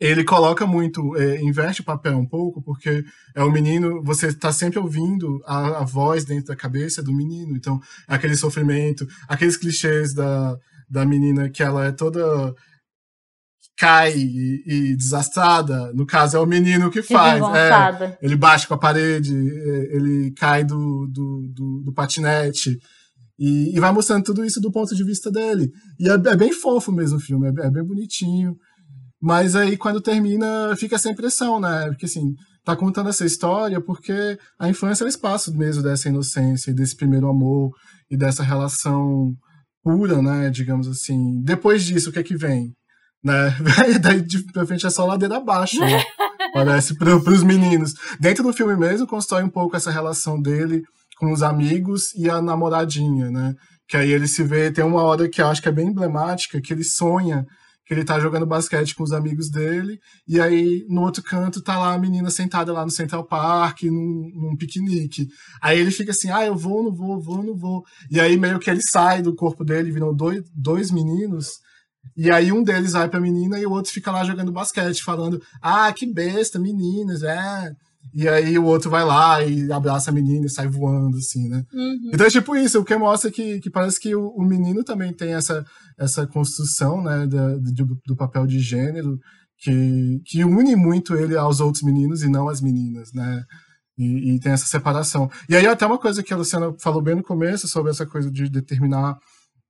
Ele coloca muito, é, inverte o papel um pouco, porque é o menino, você está sempre ouvindo a, a, voz dentro da cabeça do menino. Então, aquele sofrimento, aqueles clichês da, da menina que ela é toda cai e, e, desastrada, no caso é o menino que faz. É, ele bate com a parede, é, ele cai do, do, do, do patinete. E, e, vai mostrando tudo isso do ponto de vista dele. E é, é bem fofo mesmo o filme, é, é, bem bonitinho. Mas aí quando termina, fica essa impressão, né? Porque assim, tá contando essa história porque a infância é o espaço mesmo dessa inocência e desse primeiro amor e dessa relação pura, né? Digamos assim. Depois disso, o que é que vem? Né? Daí de frente é só ladeira abaixo, né? Parece para os meninos. Dentro do filme mesmo, constrói um pouco essa relação dele com os amigos e a namoradinha, né? Que aí ele se vê, tem uma hora que eu acho que é bem emblemática, que ele sonha que ele tá jogando basquete com os amigos dele, e aí no outro canto tá lá a menina sentada lá no Central Park, num, num piquenique. Aí ele fica assim, ah, eu vou, não vou, vou, não vou. E aí meio que ele sai do corpo dele, viram dois, dois meninos, e aí um deles vai pra menina e o outro fica lá jogando basquete, falando, ah, que besta, meninas, é. E aí o outro vai lá e abraça a menina e sai voando, assim, né? Uhum. Então é tipo isso, o que mostra que, que parece que o, o menino também tem essa, essa construção, né, da, do, do papel de gênero, que, que une muito ele aos outros meninos e não às meninas, né? E, e, tem essa separação. E aí até uma coisa que a Luciana falou bem no começo sobre essa coisa de determinar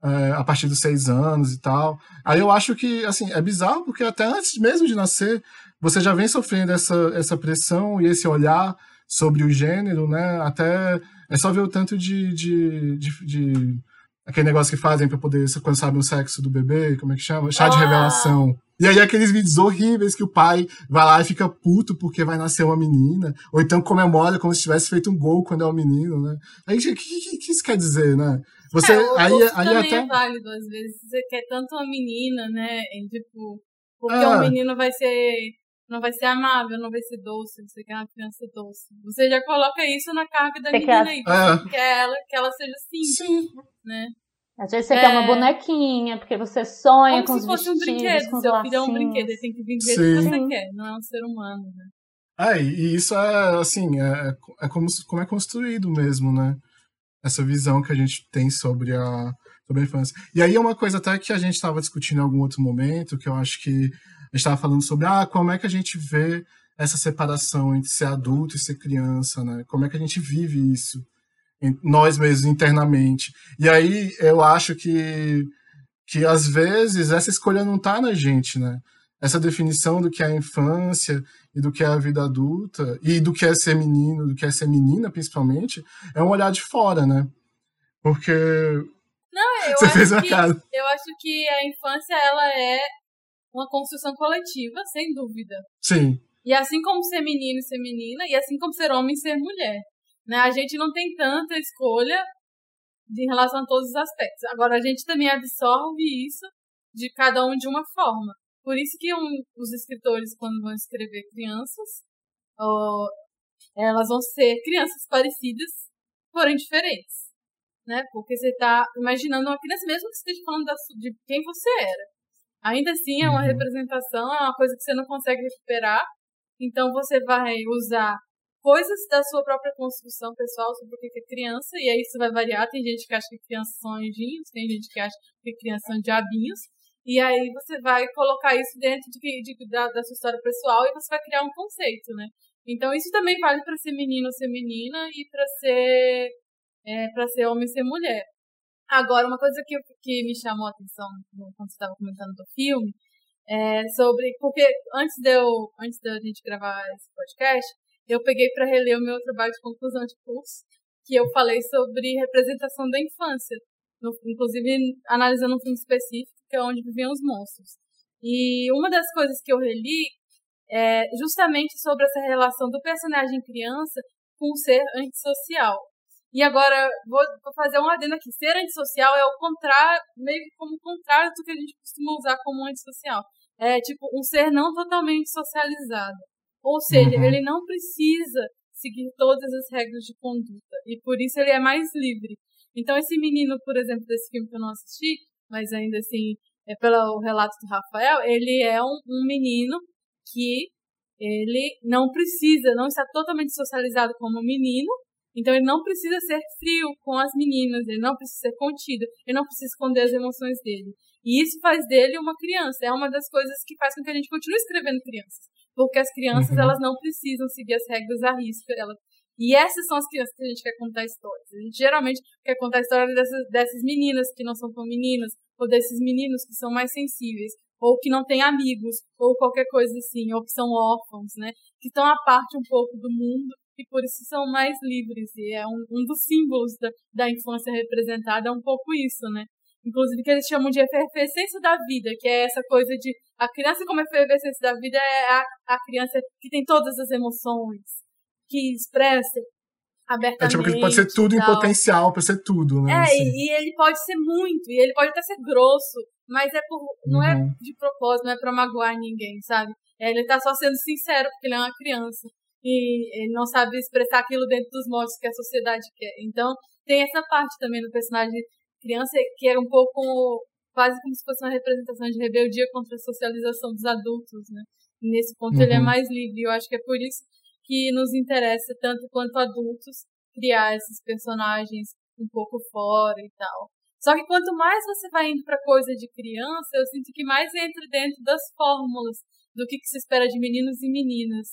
é, a partir dos seis anos e tal. Aí eu acho que, assim, é bizarro, porque até antes mesmo de nascer, você já vem sofrendo essa, essa pressão e esse olhar sobre o gênero, né? Até é só ver o tanto de, de, de, de aquele negócio que fazem para poder, quando sabem o sexo do bebê, como é que chama? Chá de ah. revelação. E aí aqueles vídeos horríveis que o pai vai lá e fica puto porque vai nascer uma menina, ou então comemora como se tivesse feito um gol quando é um menino, né? Aí o que, que, que, isso quer dizer, né? Você, é, o aí, aí também até... é válido, às vezes. Você quer tanto uma menina, né? E, tipo, porque ah. o menino vai ser. Não vai ser amável, não vai ser doce, você quer uma criança doce. Você já coloca isso na carga da você menina quer... aí. Você quer ela, que ela seja assim. Sim. Né? Às vezes você é... quer uma bonequinha, porque você sonha Como com os vestidos, um brinquedo. com Seu filho é um brinquedo, ele tem que vir do jeito que você quer, não é um ser humano, né? É, e isso é, assim, é, é como, como é construído mesmo, né? Essa visão que a gente tem sobre a, sobre a infância. E aí é uma coisa até que a gente estava discutindo em algum outro momento, que eu acho que a gente estava falando sobre ah, como é que a gente vê essa separação entre ser adulto e ser criança, né? Como é que a gente vive isso nós mesmos internamente. E aí eu acho que que às vezes essa escolha não está na gente, né? essa definição do que é a infância e do que é a vida adulta e do que é ser menino, do que é ser menina, principalmente, é um olhar de fora, né? Porque não, eu você fez a cara. Eu acho que a infância ela é uma construção coletiva, sem dúvida. Sim. E assim como ser menino e ser menina, e assim como ser homem e ser mulher. Né? A gente não tem tanta escolha em relação a todos os aspectos. Agora, a gente também absorve isso de cada um de uma forma. Por isso que um, os escritores, quando vão escrever crianças, ó, elas vão ser crianças parecidas, porém diferentes. Né? Porque você está imaginando uma criança, mesmo que você esteja falando da, de quem você era. Ainda assim, é uma uhum. representação, é uma coisa que você não consegue recuperar. Então, você vai usar coisas da sua própria construção pessoal sobre o que é criança, e aí isso vai variar. Tem gente que acha que crianças são anjinhos, tem gente que acha que crianças são diabinhos. E aí você vai colocar isso dentro de, de, da, da sua história pessoal e você vai criar um conceito, né? Então isso também vale para ser menino ou ser menina e para ser é, para ser homem ou ser mulher. Agora, uma coisa que, que me chamou a atenção quando você estava comentando do filme é sobre. Porque antes de, eu, antes de a gente gravar esse podcast, eu peguei para reler o meu trabalho de conclusão de curso, que eu falei sobre representação da infância. No, inclusive, analisando um filme específico que é onde viviam os monstros. E uma das coisas que eu reli é justamente sobre essa relação do personagem criança com o ser antissocial. E agora, vou, fazer um adendo aqui. Ser antissocial é o contrário, meio como o contrário do que a gente costuma usar como antissocial. É tipo um ser não totalmente socializado. Ou seja, uhum. ele não precisa seguir todas as regras de conduta. E por isso ele é mais livre. Então, esse menino, por exemplo, desse filme que eu não assisti, mas ainda assim, é pelo relato do Rafael, ele é um, um menino que ele não precisa, não está totalmente socializado como menino, então ele não precisa ser frio com as meninas, ele não precisa ser contido, ele não precisa esconder as emoções dele. E isso faz dele uma criança. É uma das coisas que faz com que a gente continue escrevendo crianças. Porque as crianças, uhum. elas não precisam seguir as regras à risca. Ela... E essas são as crianças que a gente quer contar histórias. A gente geralmente quer contar a história dessas, dessas meninas que não são tão meninas, ou desses meninos que são mais sensíveis, ou que não têm amigos, ou qualquer coisa assim, ou que são órfãos, né? Que estão à parte um pouco do mundo e por isso são mais livres. E é um, um dos símbolos da, da infância representada, é um pouco isso, né? Inclusive que eles chamam de efervescência da vida, que é essa coisa de a criança como efervescência da vida é a, a criança que tem todas as emoções, que expressa abertamente. É tipo que ele pode ser tudo em potencial para ser tudo, né? É, assim. e, ele pode ser muito, e ele pode até ser grosso, mas é por, não é uhum. é de propósito, não é pra magoar ninguém, sabe? É, ele tá só sendo sincero, porque ele é uma criança. E ele não sabe expressar aquilo dentro dos moldes que a sociedade quer. Então, tem essa parte também no personagem criança que era um pouco quase como se fosse uma representação de rebeldia contra a socialização dos adultos, né? Nesse ponto uhum. ele é uhum. mais livre. Eu acho que é por isso que nos interessa tanto quanto adultos criar esses personagens um pouco fora e tal. Só que quanto mais você vai indo para coisa de criança, eu sinto que mais entra dentro das fórmulas do que, que se espera de meninos e meninas.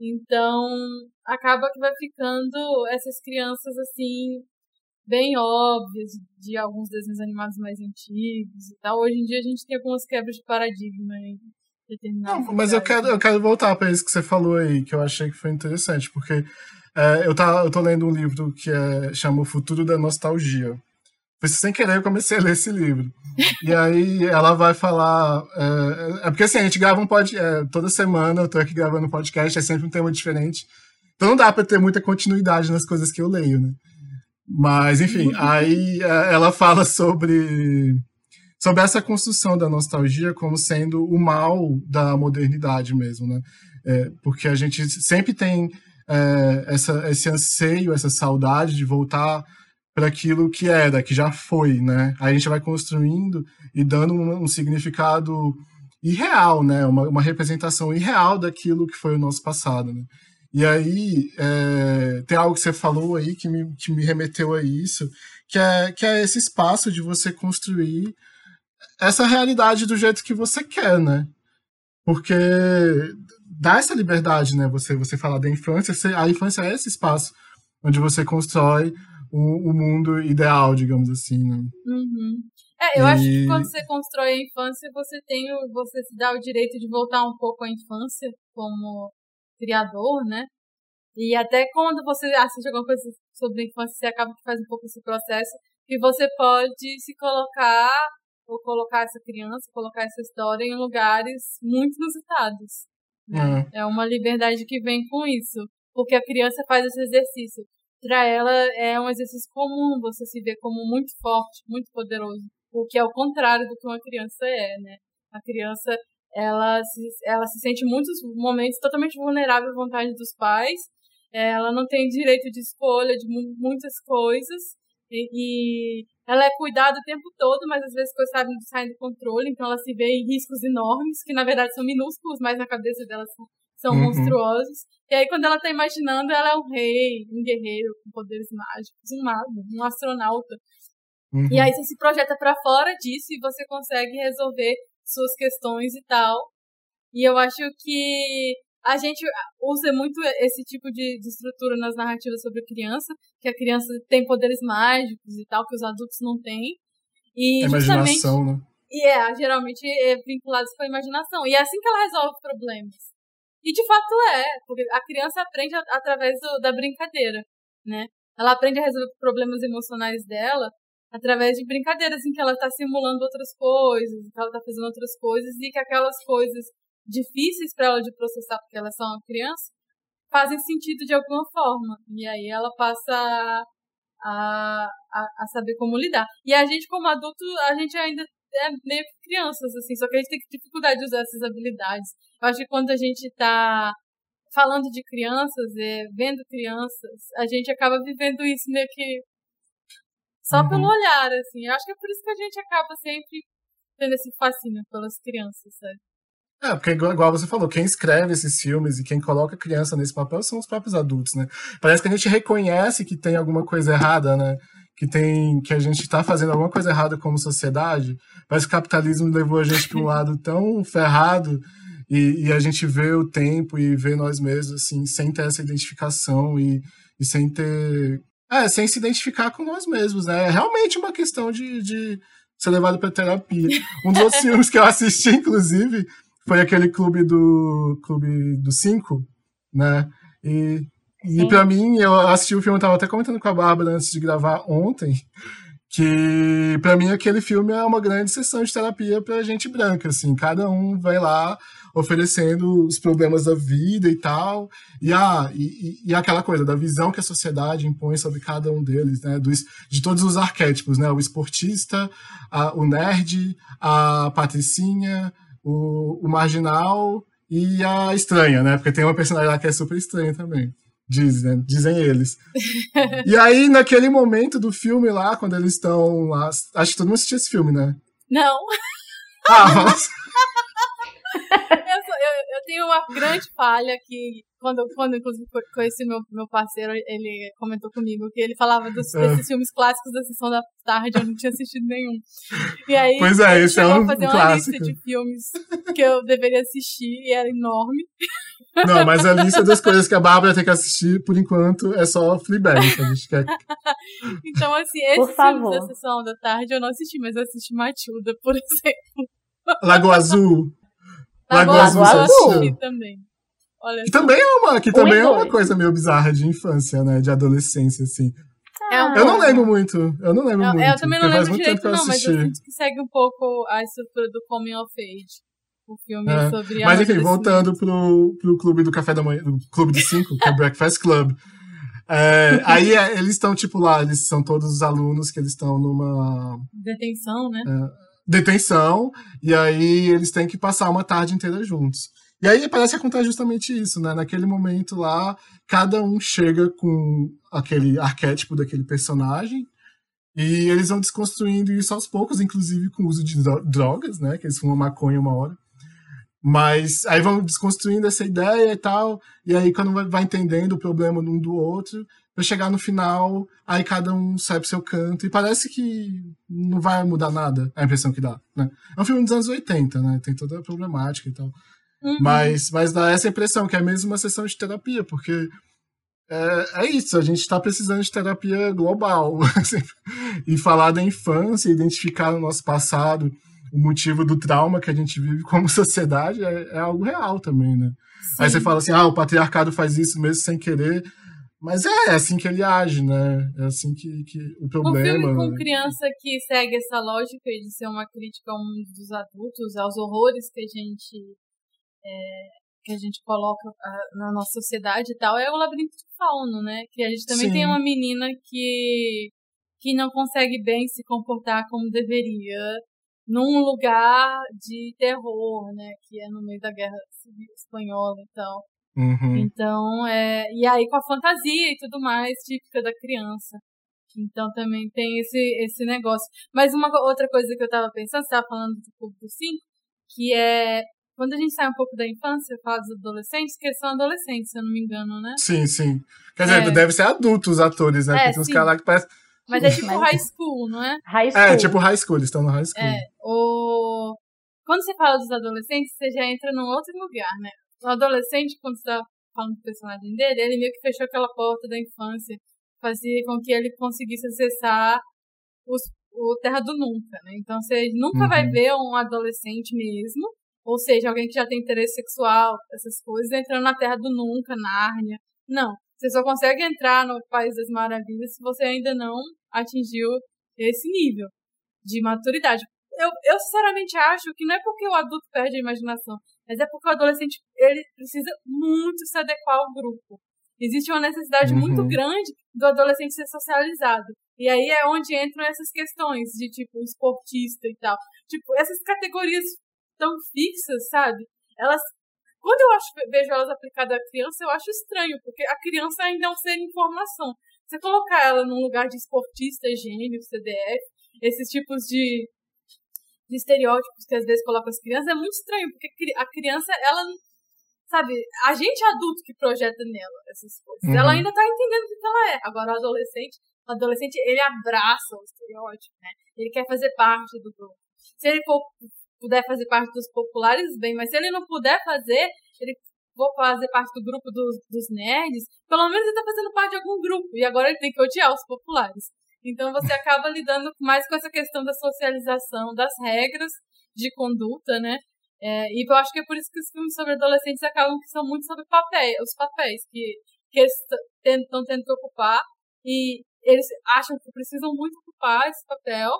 Então, acaba que vai ficando essas crianças assim bem óbvias de alguns desenhos animados mais antigos e tal. Hoje em dia a gente tem algumas quebras de paradigma. Não, mas eu quero, eu quero voltar para isso que você falou aí, que eu achei que foi interessante, porque é, eu, tá, eu tô lendo um livro que é, chama O Futuro da Nostalgia. Foi sem querer eu comecei a ler esse livro. E aí ela vai falar. É, é porque assim, a gente grava um podcast. É, toda semana eu tô aqui gravando um podcast, é sempre um tema diferente. Então não dá para ter muita continuidade nas coisas que eu leio, né? Mas, enfim, uhum. aí é, ela fala sobre, sobre essa construção da nostalgia como sendo o mal da modernidade mesmo, né? É, porque a gente sempre tem é, essa, esse anseio, essa saudade de voltar para aquilo que era, que já foi, né? Aí a gente vai construindo e dando um, um significado irreal, né? Uma, uma representação irreal daquilo que foi o nosso passado, né? E aí, é, tem algo que você falou aí que me, que me remeteu a isso, que é, que é esse espaço de você construir essa realidade do jeito que você quer, né? Porque dá essa liberdade, né? Você, você falar da infância, a infância é esse espaço onde você constrói o, o mundo ideal, digamos assim, né? Uhum. É, eu e... acho que quando você constrói a infância, você tem o, você se dá o direito de voltar um pouco à infância, como criador, né? E até quando você assiste alguma coisa sobre a infância, você acaba que faz um pouco esse processo, que você pode se colocar, ou colocar essa criança, colocar essa história em lugares muito inusitados. Né? É. é uma liberdade que vem com isso, porque a criança faz esse exercício. Para ela é um exercício comum você se ver como muito forte, muito poderoso, o que é o contrário do que uma criança é, né? A criança ela se, ela se sente muitos momentos totalmente vulnerável à vontade dos pais. Ela não tem direito de escolha de muitas coisas. E, e ela é cuidada o tempo todo, mas às vezes coisas saem, saem do controle, então ela se vê em riscos enormes, que na verdade são minúsculos, mas na cabeça dela são, são uhum. monstruosos. E aí, quando ela tá imaginando, ela é um rei, um guerreiro com poderes mágicos, um mago, um astronauta. Uhum. E aí você se projeta para fora disso e você consegue resolver suas questões e tal. E eu acho que a gente usa muito esse tipo de, de estrutura nas narrativas sobre criança, que a criança tem poderes mágicos e tal, que os adultos não têm. E a imaginação, né? E é, geralmente é vinculado com a imaginação. E é assim que ela resolve problemas. E de fato é, porque a criança aprende através do, da brincadeira, né? Ela aprende a resolver problemas emocionais dela através de brincadeiras em que ela está simulando outras coisas, que ela está fazendo outras coisas e que aquelas coisas difíceis para ela de processar porque ela é só uma criança fazem sentido de alguma forma e aí ela passa a, a, a saber como lidar. E a gente como adulto, a gente ainda é meio que crianças, assim, só que a gente tem dificuldade de usar essas habilidades. Eu acho que quando a gente está falando de crianças, é, vendo crianças, a gente acaba vivendo isso meio que Só uhum. pelo olhar, assim. Eu acho que é por isso que a gente acaba sempre tendo esse fascínio pelas crianças, sabe? É, porque igual você falou, quem escreve esses filmes e quem coloca a criança nesse papel são os próprios adultos, né? Parece que a gente reconhece que tem alguma coisa errada, né? Que tem que a gente está fazendo alguma coisa errada como sociedade. Parece que o capitalismo levou a gente para um lado tão ferrado e, e, a gente vê o tempo e vê nós mesmos assim, sem ter essa identificação e, e sem ter é, sem se identificar com nós mesmos, né? É realmente uma questão de, de ser levado para terapia. Um dos filmes que eu assisti, inclusive, foi aquele clube do clube do cinco, né? E, e para mim, eu assisti o filme, eu tava até comentando com a Bárbara antes de gravar ontem, que para mim aquele filme é uma grande sessão de terapia para gente branca, assim, cada um vai lá oferecendo os problemas da vida e tal, e, ah, e, e aquela coisa da visão que a sociedade impõe sobre cada um deles, né, dos, de todos os arquétipos, né, o esportista, a, o nerd, a patricinha, o, o marginal e a estranha, né? Porque tem uma personagem lá que é super estranha também. Dizem, né? dizem eles. e aí, naquele momento do filme lá, quando eles estão lá. Acho que todo mundo assistiu esse filme, né? Não. Ah, mas... eu, tenho uma grande falha que quando, quando inclusive conheci meu, meu parceiro, ele comentou comigo que ele falava dos, é. desses filmes clássicos da sessão da tarde, eu não tinha assistido nenhum. E aí, pois é, esse é um fazer uma lista de filmes que eu deveria assistir e era enorme. Não, mas a lista das coisas que a Bárbara tem que assistir, por enquanto, é só Fleabag, que a gente quer. então, assim, esses filmes da sessão da tarde eu não assisti, mas eu assisti Matilda, por exemplo. Lago Azul. Lago, Lago Azul, Azul. também. Olha que também é uma, que também é uma coisa meio bizarra de infância, né? De adolescência, assim. É um eu não lembro muito. Eu não lembro muito. Eu também não lembro direito, não, mas eu sinto que segue um pouco a estrutura do Coming of Age. O filme é. sobre Mas enfim, voltando pro, pro clube do café da manhã, do clube de cinco, que é o Breakfast Club. É, aí é, eles estão, tipo, lá, eles são todos os alunos que eles estão numa. Detenção, né? Detenção, e aí eles têm que passar uma tarde inteira juntos. E aí parece que acontece justamente isso, né? Naquele momento lá, cada um chega com aquele arquétipo daquele personagem e eles vão desconstruindo isso aos poucos, inclusive com o uso de drogas, né? Que eles fumam maconha uma hora. Mas aí vão desconstruindo essa ideia e tal, e aí quando vai entendendo o problema um do outro, vai chegar no final, aí cada um sai pro seu canto, e parece que não vai mudar nada, é a impressão que dá, né? É um filme dos anos 80, né? Tem toda a problemática e tal. Uhum. Mas, mas dá essa impressão que é mesmo uma sessão de terapia, porque é, é isso, a gente está precisando de terapia global. Assim, e falar da infância, identificar o nosso passado, o motivo do trauma que a gente vive como sociedade é, é algo real também, né? Sim. Aí você fala assim, ah, o patriarcado faz isso mesmo sem querer. Mas é, é assim que ele age, né? É assim que, que o problema. Um filme com né? criança que segue essa lógica de ser uma crítica a um dos adultos, aos horrores que a gente é, que a gente coloca a, na nossa sociedade e tal, é o labirinto de fauno, né? Que a gente também Sim. tem uma menina que, que não consegue bem se comportar como deveria num lugar de terror, né? Que é no meio da Guerra Civil Espanhola e tal. Uhum. Então, é, e aí com a fantasia e tudo mais, típica da criança. Então também tem esse, esse negócio. Mas uma outra coisa que eu tava pensando, você tava falando do Clube do 5, que é quando a gente sai um pouco da infância, fala dos adolescentes, que eles são adolescentes, se eu não me engano, né? Sim, sim. Quer dizer, é. deve ser adultos os atores, né? É, Porque tem uns caras lá que parecem. Mas é tipo high school, não é? High school. É, tipo high school, eles estão no high school. É, o... Quando você fala dos adolescentes, você já entra num outro lugar, né? O adolescente, quando você tá falando do personagem dele, ele meio que fechou aquela porta da infância, fazia com que ele conseguisse acessar os, o Terra do Nunca, né? Então você nunca uhum. vai ver um adolescente mesmo ou seja, alguém que já tem interesse sexual, essas coisas, entrando na Terra do Nunca, Nárnia. Não. Você só consegue entrar no País das Maravilhas se você ainda não atingiu esse nível de maturidade. Eu, eu sinceramente acho que não é porque o adulto perde a imaginação, mas é porque o adolescente ele precisa muito se adequar ao grupo. Existe uma necessidade uhum. muito grande do adolescente ser socializado. E aí é onde entram essas questões de tipo esportista e tal. Tipo, essas categorias tão fixas, sabe? Elas quando eu acho, vejo elas aplicadas à criança, eu acho estranho, porque a criança ainda é um ser em formação. você colocar ela num lugar de esportista gênio, CDF, esses tipos de, de estereótipos que às vezes colocam as crianças, é muito estranho, porque a criança, ela sabe, a gente adulto que projeta nela essas coisas. Uhum. Ela ainda tá entendendo o que ela é. Agora o adolescente, o adolescente, ele abraça o estereótipo, né? Ele quer fazer parte do grupo. Se ele for, puder fazer parte dos populares, bem, mas se ele não puder fazer, ele for fazer parte do grupo dos, dos nerds, pelo menos ele tá fazendo parte de algum grupo. E agora ele tem que odiar os populares. Então você acaba lidando mais com essa questão da socialização, das regras de conduta, né? É, e eu acho que é por isso que os filmes sobre adolescentes acabam que são muito sobre papéis, os papéis que, que eles estão tendo que ocupar e eles acham que precisam muito ocupar esse papel,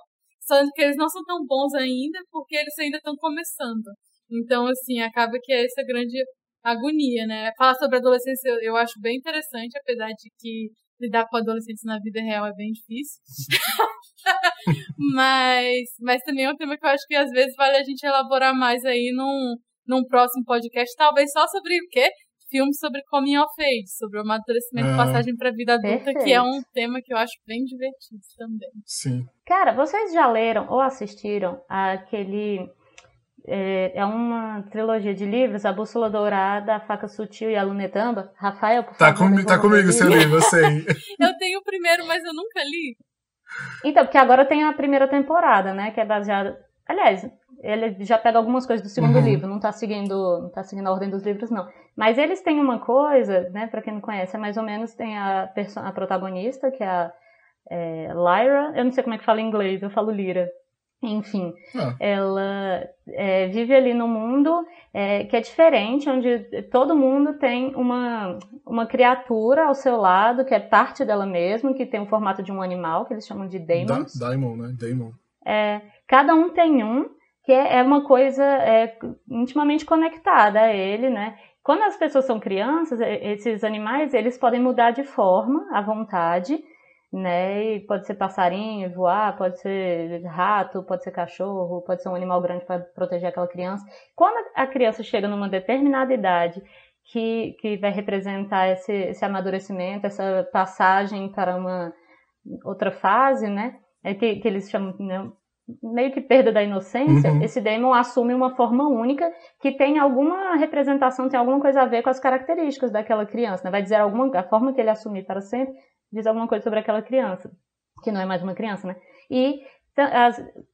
sendo que eles não são tão bons ainda porque eles ainda estão começando. Então, assim, acaba que é essa grande agonia, né? Falar sobre adolescência eu, acho bem interessante, apesar de que lidar com adolescentes na vida real é bem difícil. mas, mas também é um tema que eu acho que às vezes vale a gente elaborar mais aí num, num próximo podcast, talvez só sobre o quê? Filmes sobre coming of age, sobre o amadurecimento e ah. passagem para a vida adulta, Perfeito. que é um tema que eu acho bem divertido também. Sim. Cara, vocês já leram ou assistiram aquele é, é, uma trilogia de livros, A Bússola Dourada, A Faca Sutil e a Lunetamba. Rafael, por tá favor. Com, tá comigo seu livro, eu sei. eu tenho o primeiro, mas eu nunca li. Então, porque agora tem a primeira temporada, né? Que é baseada. Aliás, ele já pega algumas coisas do segundo uhum. livro, não tá seguindo, não tá seguindo a ordem dos livros, não. Mas eles têm uma coisa, né, pra quem não conhece, é mais ou menos tem a, a protagonista, que é a é, Lyra, eu não sei como é que fala em inglês, eu falo Lira. Enfim, ah. ela é, vive ali no mundo é, que é diferente, onde todo mundo tem uma, uma criatura ao seu lado, que é parte dela mesma, que tem o formato de um animal, que eles chamam de daemons. Da daimon, né? Daemon. É, cada um tem um, que é, é uma coisa é, intimamente conectada a ele, né? Quando as pessoas são crianças, esses animais, eles podem mudar de forma à vontade, né? E pode ser passarinho, voar, pode ser rato, pode ser cachorro, pode ser um animal grande para proteger aquela criança. Quando a criança chega numa determinada idade que, que vai representar esse, esse amadurecimento, essa passagem para uma outra fase, né? É que, que eles chamam né? meio que perda da inocência, uhum. esse demon assume uma forma única que tem alguma representação, tem alguma coisa a ver com as características daquela criança, né? Vai dizer alguma a forma que ele assumir para sempre diz alguma coisa sobre aquela criança, que não é mais uma criança, né? E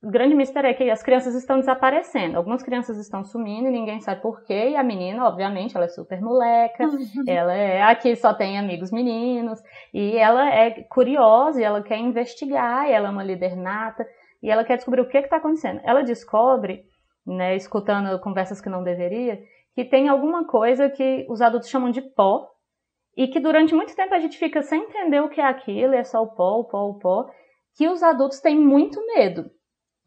o grande mistério é que as crianças estão desaparecendo. Algumas crianças estão sumindo e ninguém sabe porquê. E a menina, obviamente, ela é super moleca. ela é aqui só tem amigos meninos. E ela é curiosa e ela quer investigar. E ela é uma líder nata. E ela quer descobrir o que está acontecendo. Ela descobre, né, escutando conversas que não deveria, que tem alguma coisa que os adultos chamam de pó, e que durante muito tempo a gente fica sem entender o que é aquilo, é só o pó, o pó, o pó, que os adultos têm muito medo.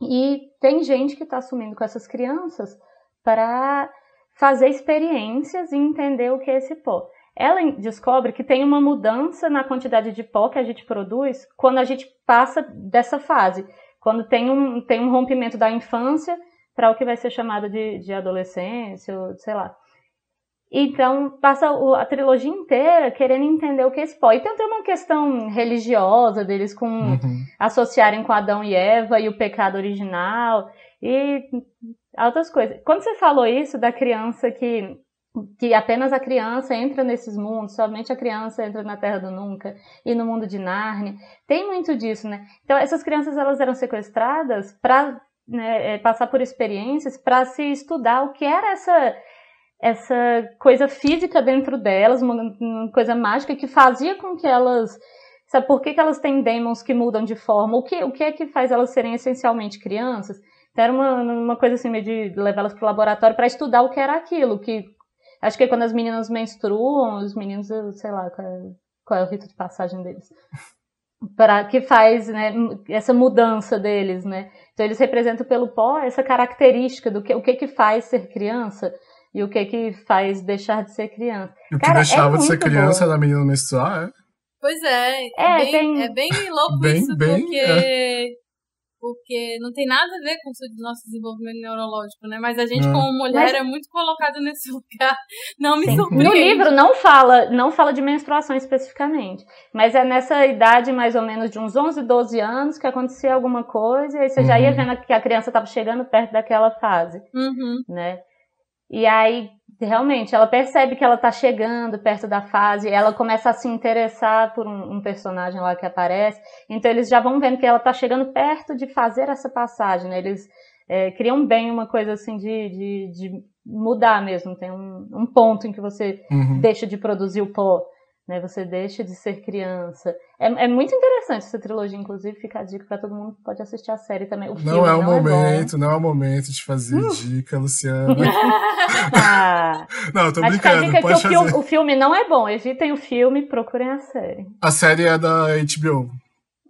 E tem gente que está assumindo com essas crianças para fazer experiências e entender o que é esse pó. Ela descobre que tem uma mudança na quantidade de pó que a gente produz quando a gente passa dessa fase, quando tem um, tem um rompimento da infância para o que vai ser chamado de, de adolescência, ou sei lá. Então, passa a trilogia inteira querendo entender o que é esse pó. E tem uma questão religiosa deles com uhum. associarem com Adão e Eva e o pecado original e outras coisas. Quando você falou isso da criança que que apenas a criança entra nesses mundos, somente a criança entra na Terra do Nunca e no mundo de Nárnia. Tem muito disso, né? Então essas crianças elas eram sequestradas para né, é, passar por experiências, para se estudar o que era essa essa coisa física dentro delas, uma, uma, coisa mágica que fazia com que elas. Sabe por que, que elas têm demons que mudam de forma? O que, o que é que faz elas serem essencialmente crianças? Então, era uma, uma coisa assim, meio de levá-las para o laboratório para estudar o que era aquilo. Que, acho que é quando as meninas menstruam, os meninos, sei lá, qual é, qual é o rito de passagem deles. para que faz né, essa mudança deles, né? Então eles representam pelo pó essa característica do que o que que faz ser criança, e o que que faz deixar de ser criança. O que Cara, deixava é de ser criança da menina menstruar, é? Pois é, é, é bem, tem... é bem louco bem, isso, bem, porque é. porque não tem nada a ver com o nosso desenvolvimento neurológico, né? Mas a gente, como mulher, Mas... é muito colocado nesse lugar. Não me Sim. surpreende. No livro não fala, não fala de menstruação especificamente, mas é nessa idade mais ou menos de uns 11, 12 anos que acontecia alguma coisa e aí você uhum. já ia uhum. vendo que a criança estava chegando perto daquela fase, uhum. né? E aí realmente ela percebe que ela tá chegando perto da fase, ela começa a se interessar por um, um, personagem lá que aparece, então eles já vão vendo que ela tá chegando perto de fazer essa passagem, né? Eles é, criam bem uma coisa assim de, de, de mudar mesmo, tem um, um, ponto em que você uhum. deixa de produzir o pó né? Você deixa de ser criança. É, é muito interessante essa trilogia, inclusive, fica a dica para todo mundo que pode assistir a série também. O não é o não é momento, é não é o momento de fazer uh. dica, Luciana. Não, tô Mas brincando. Dica pode que fazer. O, filme, o filme não é bom. Evitem o filme, procurem a série. A série é da HBO.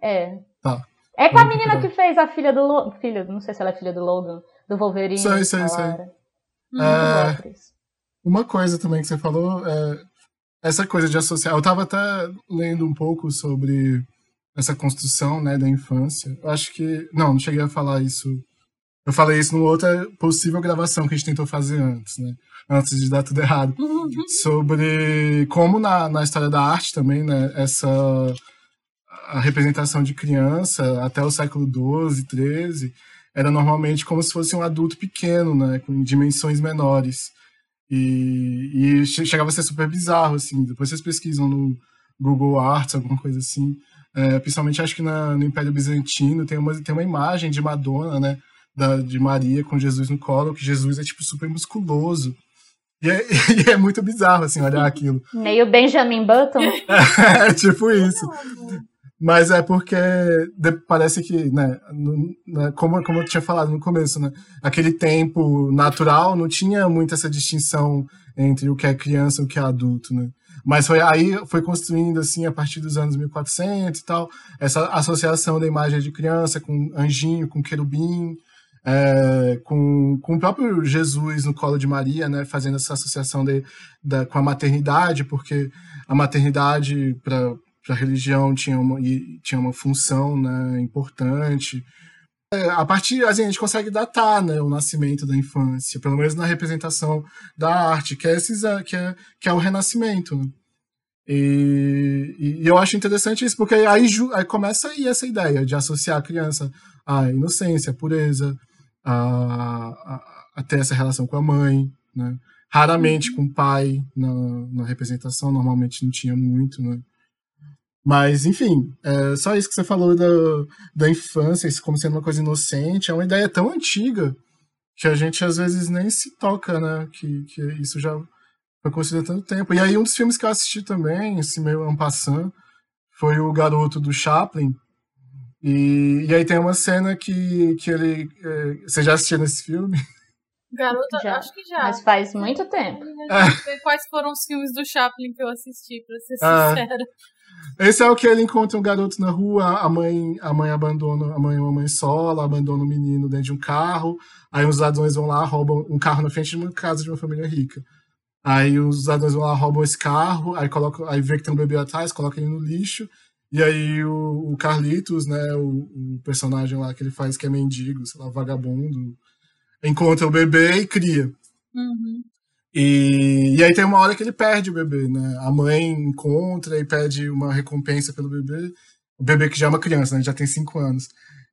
É. Tá. É com a menina que fez a filha do Logan. Filha, não sei se ela é filha do Logan, do Wolverine. Sei, sei, sei. É, uma coisa também que você falou é essa coisa de associar. Eu estava até lendo um pouco sobre essa construção né, da infância. Eu acho que. Não, não cheguei a falar isso. Eu falei isso numa outra possível gravação que a gente tentou fazer antes, né? Antes de dar tudo errado. Uhum. Sobre como na, na história da arte também, né? Essa. A representação de criança até o século XII, XIII, era normalmente como se fosse um adulto pequeno, né? Com dimensões menores. E, e chegava a ser super bizarro, assim. Depois vocês pesquisam no Google Arts, alguma coisa assim. É, principalmente acho que na, no Império Bizantino tem uma, tem uma imagem de Madonna, né? Da, de Maria com Jesus no colo, que Jesus é tipo super musculoso. E é, e é muito bizarro, assim, olhar aquilo. Meio Benjamin Button. é, tipo isso. Mas é porque parece que, né, né, como, como eu tinha falado no começo, né, aquele tempo natural não tinha muito essa distinção entre o que é criança e o que é adulto, né? Mas foi aí foi construindo assim a partir dos anos 1400 e tal, essa associação da imagem de criança com anjinho, com querubim, é, com, com o próprio Jesus no colo de Maria, né, fazendo essa associação de, da, com a maternidade, porque a maternidade para a religião tinha uma, tinha uma função né, importante. É, a partir, assim, a gente consegue datar né, o nascimento da infância, pelo menos na representação da arte, que é, esses, ah, que é, que é o renascimento. Né? E, e, eu acho interessante isso, porque aí, aí começa aí essa ideia de associar a criança à inocência, à pureza, a, a, a ter essa relação com a mãe, né? raramente uhum. com o pai na, na representação, normalmente não tinha muito, né? Mas, enfim, é só isso que você falou da, da infância, isso como sendo uma coisa inocente, é uma ideia tão antiga que a gente às vezes nem se toca, né? Que, que isso já foi construído há tanto tempo. E aí, um dos filmes que eu assisti também, esse meio ampassant, foi o Garoto do Chaplin. E, e aí tem uma cena que, que ele. É, você já assistiu esse filme? Garota, já. acho que já. Mas faz muito tempo. É. Quais foram os filmes do Chaplin que eu assisti, pra ser ah. sincera. Esse é o que ele encontra um garoto na rua, a mãe, a mãe abandona, a mãe uma mãe sola, abandona o menino dentro de um carro, aí os ladrões vão lá, roubam um carro na frente de uma casa de uma família rica. Aí os ladrões vão lá, roubam esse carro, aí coloca, aí vê que tem um bebê atrás, coloca ele no lixo, e aí o, o Carlitos, né, o, o, personagem lá que ele faz que é mendigo, sei lá, vagabundo, encontra o bebê e cria. Uhum. E, e aí tem uma hora que ele perde o bebê, né? A mãe encontra e pede uma recompensa pelo bebê. O bebê que já é uma criança, né? Já tem cinco anos.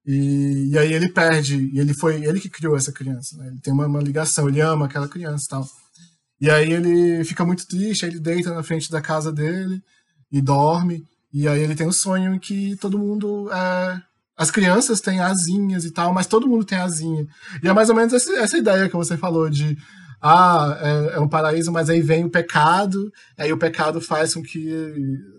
E, e aí ele perde, e ele foi ele que criou essa criança, né? Ele tem uma, uma ligação, ele ama aquela criança e tal. E aí ele fica muito triste, aí ele deita na frente da casa dele e dorme. E aí ele tem um sonho em que todo mundo é, as crianças têm asinhas e tal, mas todo mundo tem asinha. E é mais ou menos essa, essa ideia que você falou de ah, é, é, um paraíso, mas aí vem o pecado, aí o pecado faz com que,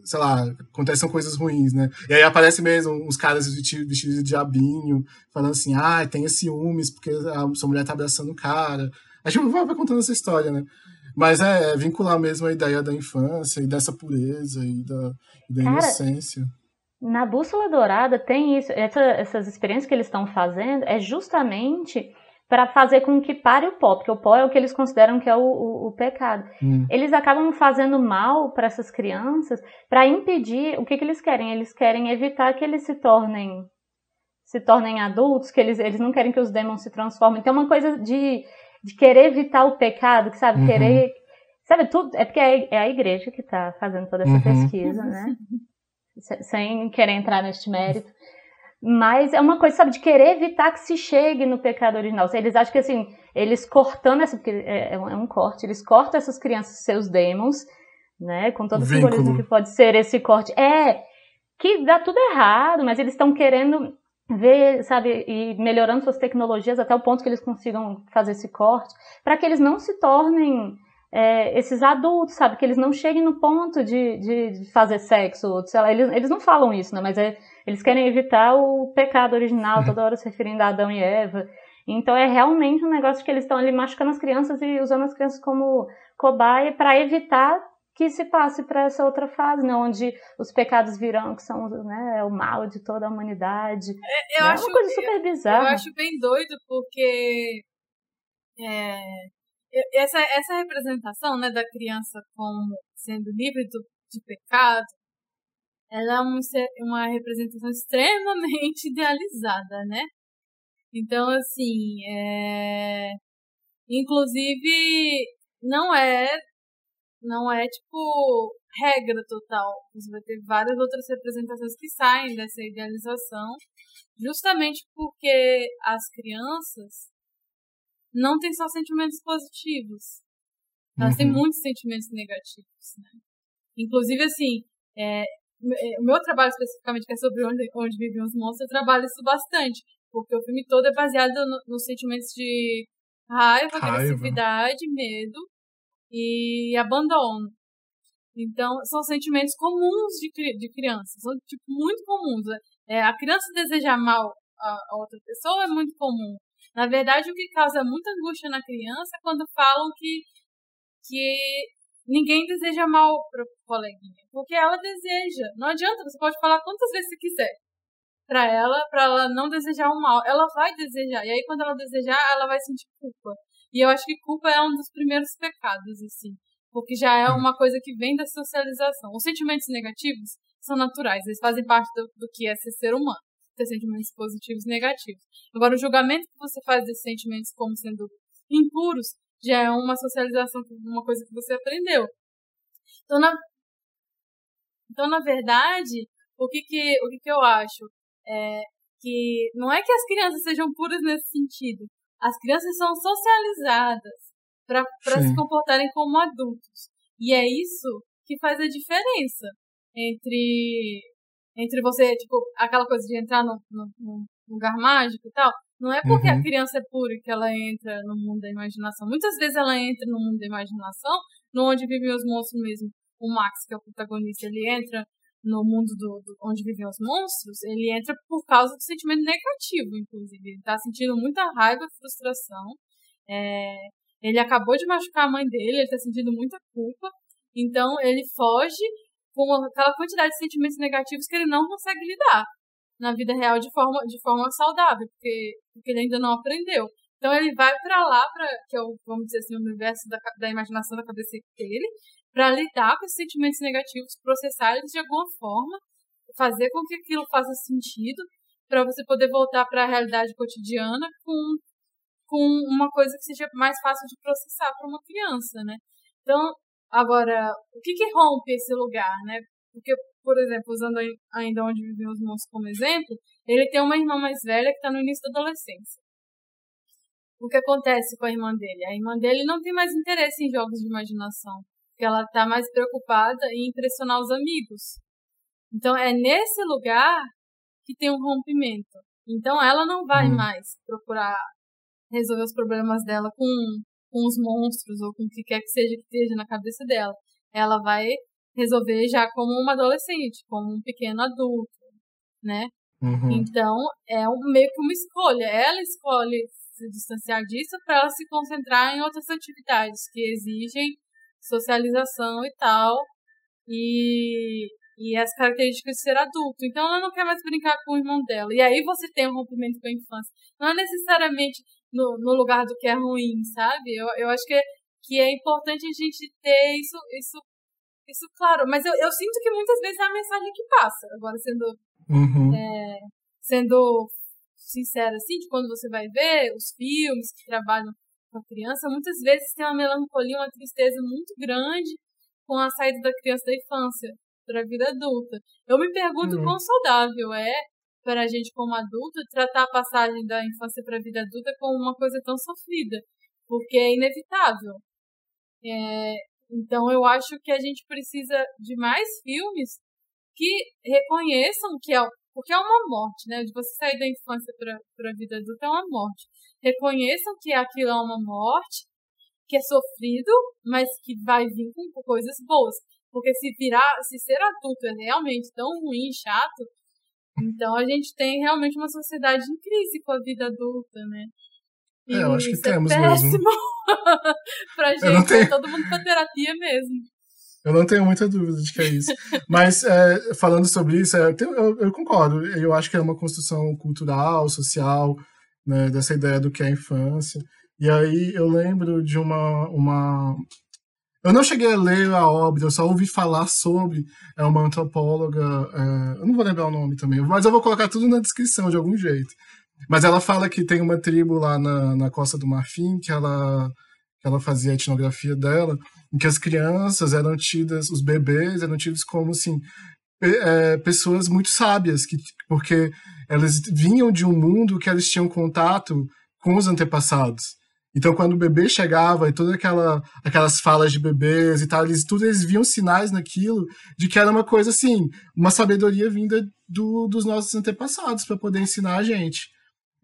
sei lá, aconteçam coisas ruins, né? E aí aparece mesmo uns caras vestidos, de diabinho, falando assim, ah, tem ciúmes porque a sua mulher tá abraçando o cara. A gente vai, vai contando essa história, né? Mas é, é, vincular mesmo a ideia da infância e dessa pureza e da, e da cara, inocência. Na Bússola Dourada tem isso, essa, essas experiências que eles estão fazendo é justamente para fazer com que pare o pó, porque o pó é o que eles consideram que é o, o, o pecado. Hum. Eles acabam fazendo mal para essas crianças para impedir o que, que eles querem. Eles querem evitar que eles se tornem se tornem adultos, que eles, eles não querem que os demons se transformem. Tem uma coisa de, de querer evitar o pecado, que sabe, uhum. querer. Sabe, tudo. É porque é, é a igreja que está fazendo toda essa uhum. pesquisa, né? Sem querer entrar neste mérito. Mas é uma coisa, sabe, de querer evitar que se chegue no pecado original. Eles acham que, assim, eles cortando essa. Porque é, é um é corte, eles cortam essas crianças, seus demons, né? Com todo o simbolismo que pode ser esse corte. É, que dá tudo errado, mas eles estão querendo ver, sabe, e melhorando suas tecnologias até o ponto que eles consigam fazer esse corte, para que eles não se tornem é, esses adultos, sabe, que eles não cheguem no ponto de, de, de fazer sexo, sei lá, eles, eles não falam isso, né, mas é, eles querem evitar o pecado original, toda hora se referindo a Adão e Eva, então é realmente um negócio que eles estão ali machucando as crianças e usando as crianças como cobaia para evitar que se passe para essa outra fase, né, onde os pecados virão, que são né, o mal de toda a humanidade. É, eu é acho, uma coisa super bizarra. Eu acho bem doido, porque é, essa, essa representação né, da criança como sendo livre do, de pecado, ela é um, uma representação extremamente idealizada, né? Então, assim, é... inclusive, não é não é tipo regra total. Você vai ter várias outras representações que saem dessa idealização, justamente porque as crianças não têm só sentimentos positivos. Elas uhum. têm muitos sentimentos negativos, né? Inclusive, assim, é, é, o meu trabalho especificamente, que é sobre onde, onde vivem os monstros, eu trabalho isso bastante. Porque o filme todo é baseado nos no sentimentos de raiva, raiva, agressividade, medo e abandono. Então, são sentimentos comuns de, de crianças, são tipo, muito comuns. É, a criança desejar mal a, a, outra pessoa é muito comum. Na verdade, o que causa muita angústia na criança é quando falam que, que ninguém deseja mal para o coleguinha, porque ela deseja. Não adianta, você pode falar quantas vezes você quiser para ela, para ela não desejar o mal. Ela vai desejar, e aí quando ela desejar, ela vai sentir culpa. E eu acho que culpa é um dos primeiros pecados, assim. Porque já é uma coisa que vem da socialização. Os sentimentos negativos são naturais, eles fazem parte do, do que é ser ser humano. Ter sentimentos positivos e negativos. Agora, o julgamento que você faz desses sentimentos como sendo impuros já é uma socialização, uma coisa que você aprendeu. Então, na, então, na verdade, o que que, o que que eu acho? É que não é que as crianças sejam puras nesse sentido, as crianças são socializadas para se comportarem como adultos. E é isso que faz a diferença entre entre você, tipo, aquela coisa de entrar no lugar mágico e tal. Não é porque uhum. a criança é pura que ela entra no mundo da imaginação. Muitas vezes ela entra no mundo da imaginação, no onde vivem os monstros mesmo. O Max, que é o protagonista, ele entra no mundo do, do, onde vivem os monstros, ele entra por causa do sentimento negativo, inclusive. Ele tá sentindo muita raiva, frustração. É, ele acabou de machucar a mãe dele, ele tá sentindo muita culpa. Então ele foge com aquela quantidade de sentimentos negativos que ele não consegue lidar na vida real de forma, de forma saudável, porque, porque ele ainda não aprendeu. Então ele vai para lá, pra, que é o, vamos dizer assim, o universo da, da imaginação da cabeça dele, para lidar com esses sentimentos negativos, processar eles de alguma forma, fazer com que aquilo faça sentido, para você poder voltar para a realidade cotidiana com, com uma coisa que seja mais fácil de processar para uma criança, né? Então, agora, o que, que rompe esse lugar, né? Porque, por exemplo, usando ainda onde vivem os monstros como exemplo, ele tem uma irmã mais velha que está no início da adolescência. O que acontece com a irmã dele? A irmã dele não tem mais interesse em jogos de imaginação que ela está mais preocupada em impressionar os amigos. Então é nesse lugar que tem um rompimento. Então ela não vai uhum. mais procurar resolver os problemas dela com, com os monstros ou com o que quer que seja que esteja na cabeça dela. Ela vai resolver já como uma adolescente, como um pequeno adulto, né? Uhum. Então é um, meio que uma escolha. Ela escolhe se distanciar disso para ela se concentrar em outras atividades que exigem socialização e tal, e, e as características de ser adulto. Então ela não quer mais brincar com o irmão dela. E aí você tem um rompimento com a infância. Não é necessariamente no, no lugar do que é ruim, sabe? Eu, eu acho que é, que é importante a gente ter isso, isso, isso claro. Mas eu, eu sinto que muitas vezes é a mensagem que passa. Agora, sendo, uhum. é, sendo sincera, assim, de quando você vai ver os filmes que trabalham com a criança, muitas vezes tem uma melancolia, uma tristeza muito grande com a saída da criança da infância para a vida adulta. Eu me pergunto uhum. quão saudável é para a gente como adulto tratar a passagem da infância para a vida adulta como uma coisa tão sofrida, porque é inevitável. É, então eu acho que a gente precisa de mais filmes que reconheçam que é porque é uma morte, né? De você sair da infância para a vida adulta é uma morte. Reconheçam que aquilo é uma morte, que é sofrido, mas que vai vir com coisas boas. Porque se virar, se ser adulto é realmente tão ruim, chato, então a gente tem realmente uma sociedade em crise com a vida adulta, né? E é, eu acho que é temos é péssimo mesmo. pra gente, tenho... todo mundo pra terapia mesmo. Eu não tenho muita dúvida de que é isso. Mas é, falando sobre isso, é, eu, eu, concordo. Eu acho que é uma construção cultural, social, né, dessa ideia do que é a infância. E aí eu lembro de uma, uma. Eu não cheguei a ler a obra, eu só ouvi falar sobre. É uma antropóloga. É, eu não vou lembrar o nome também, mas eu vou colocar tudo na descrição de algum jeito. Mas ela fala que tem uma tribo lá na, na Costa do Marfim que ela que ela fazia a etnografia dela, em que as crianças eram tidas, os bebês eram tidos como assim é, pessoas muito sábias, que, porque elas vinham de um mundo que elas tinham contato com os antepassados. Então, quando o bebê chegava e todas aquela, aquelas falas de bebês e tal, eles, tudo eles viam sinais naquilo de que era uma coisa assim, uma sabedoria vinda do, dos nossos antepassados para poder ensinar a gente.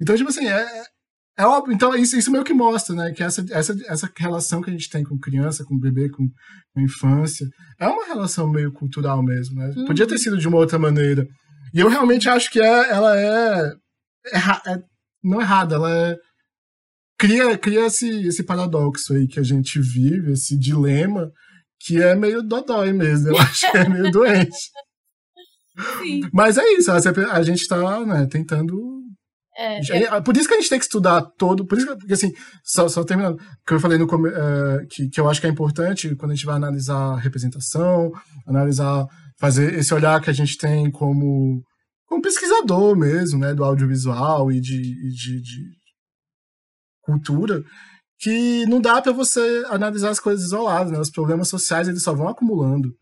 Então, tipo assim, é, é óbvio, então isso, isso meio que mostra, né, que essa, essa, essa relação que a gente tem com criança, com bebê, com, com infância, é uma relação meio cultural mesmo, né? Uhum. Podia ter sido de uma outra maneira. E eu realmente acho que é, ela é, é, é não errada, ela é cria, cria esse, esse paradoxo aí que a gente vive, esse dilema, que é meio dodói mesmo, eu acho que é meio doente. Sim. Mas é isso, a gente está né, tentando é, é, Por isso que a gente tem que estudar todo, por isso que, porque assim, só, só terminando, que eu falei no é, que, que eu acho que é importante quando a gente vai analisar a representação, analisar, fazer esse olhar que a gente tem como, como pesquisador mesmo, né, do audiovisual e de, de, de cultura, que não dá para você analisar as coisas isoladas, né, os problemas sociais eles só vão acumulando,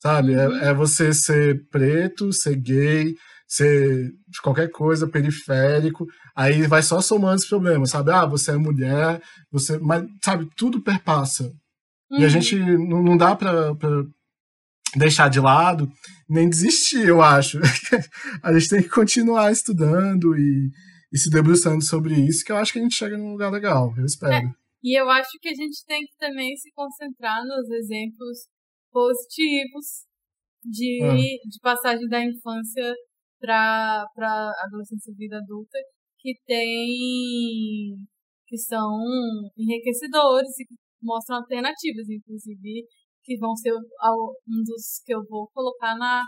sabe? É. É, você ser preto, ser gay, ser de qualquer coisa, periférico, aí vai só somando os problemas, sabe? Ah, você é mulher, você. Mas, sabe, tudo perpassa. Uhum. E a uhum. gente não, não dá pra deixar de lado, nem desistir, eu acho. a gente tem que continuar estudando e, e, se debruçando sobre isso, que eu acho que a gente chega num lugar legal, eu espero. É, e eu acho que a gente tem que também se concentrar nos exemplos positivos de, ah. de passagem da infância para para adolescência e vida adulta que tem que são enriquecedores e que mostram alternativas, inclusive que vão ser um dos que eu vou colocar na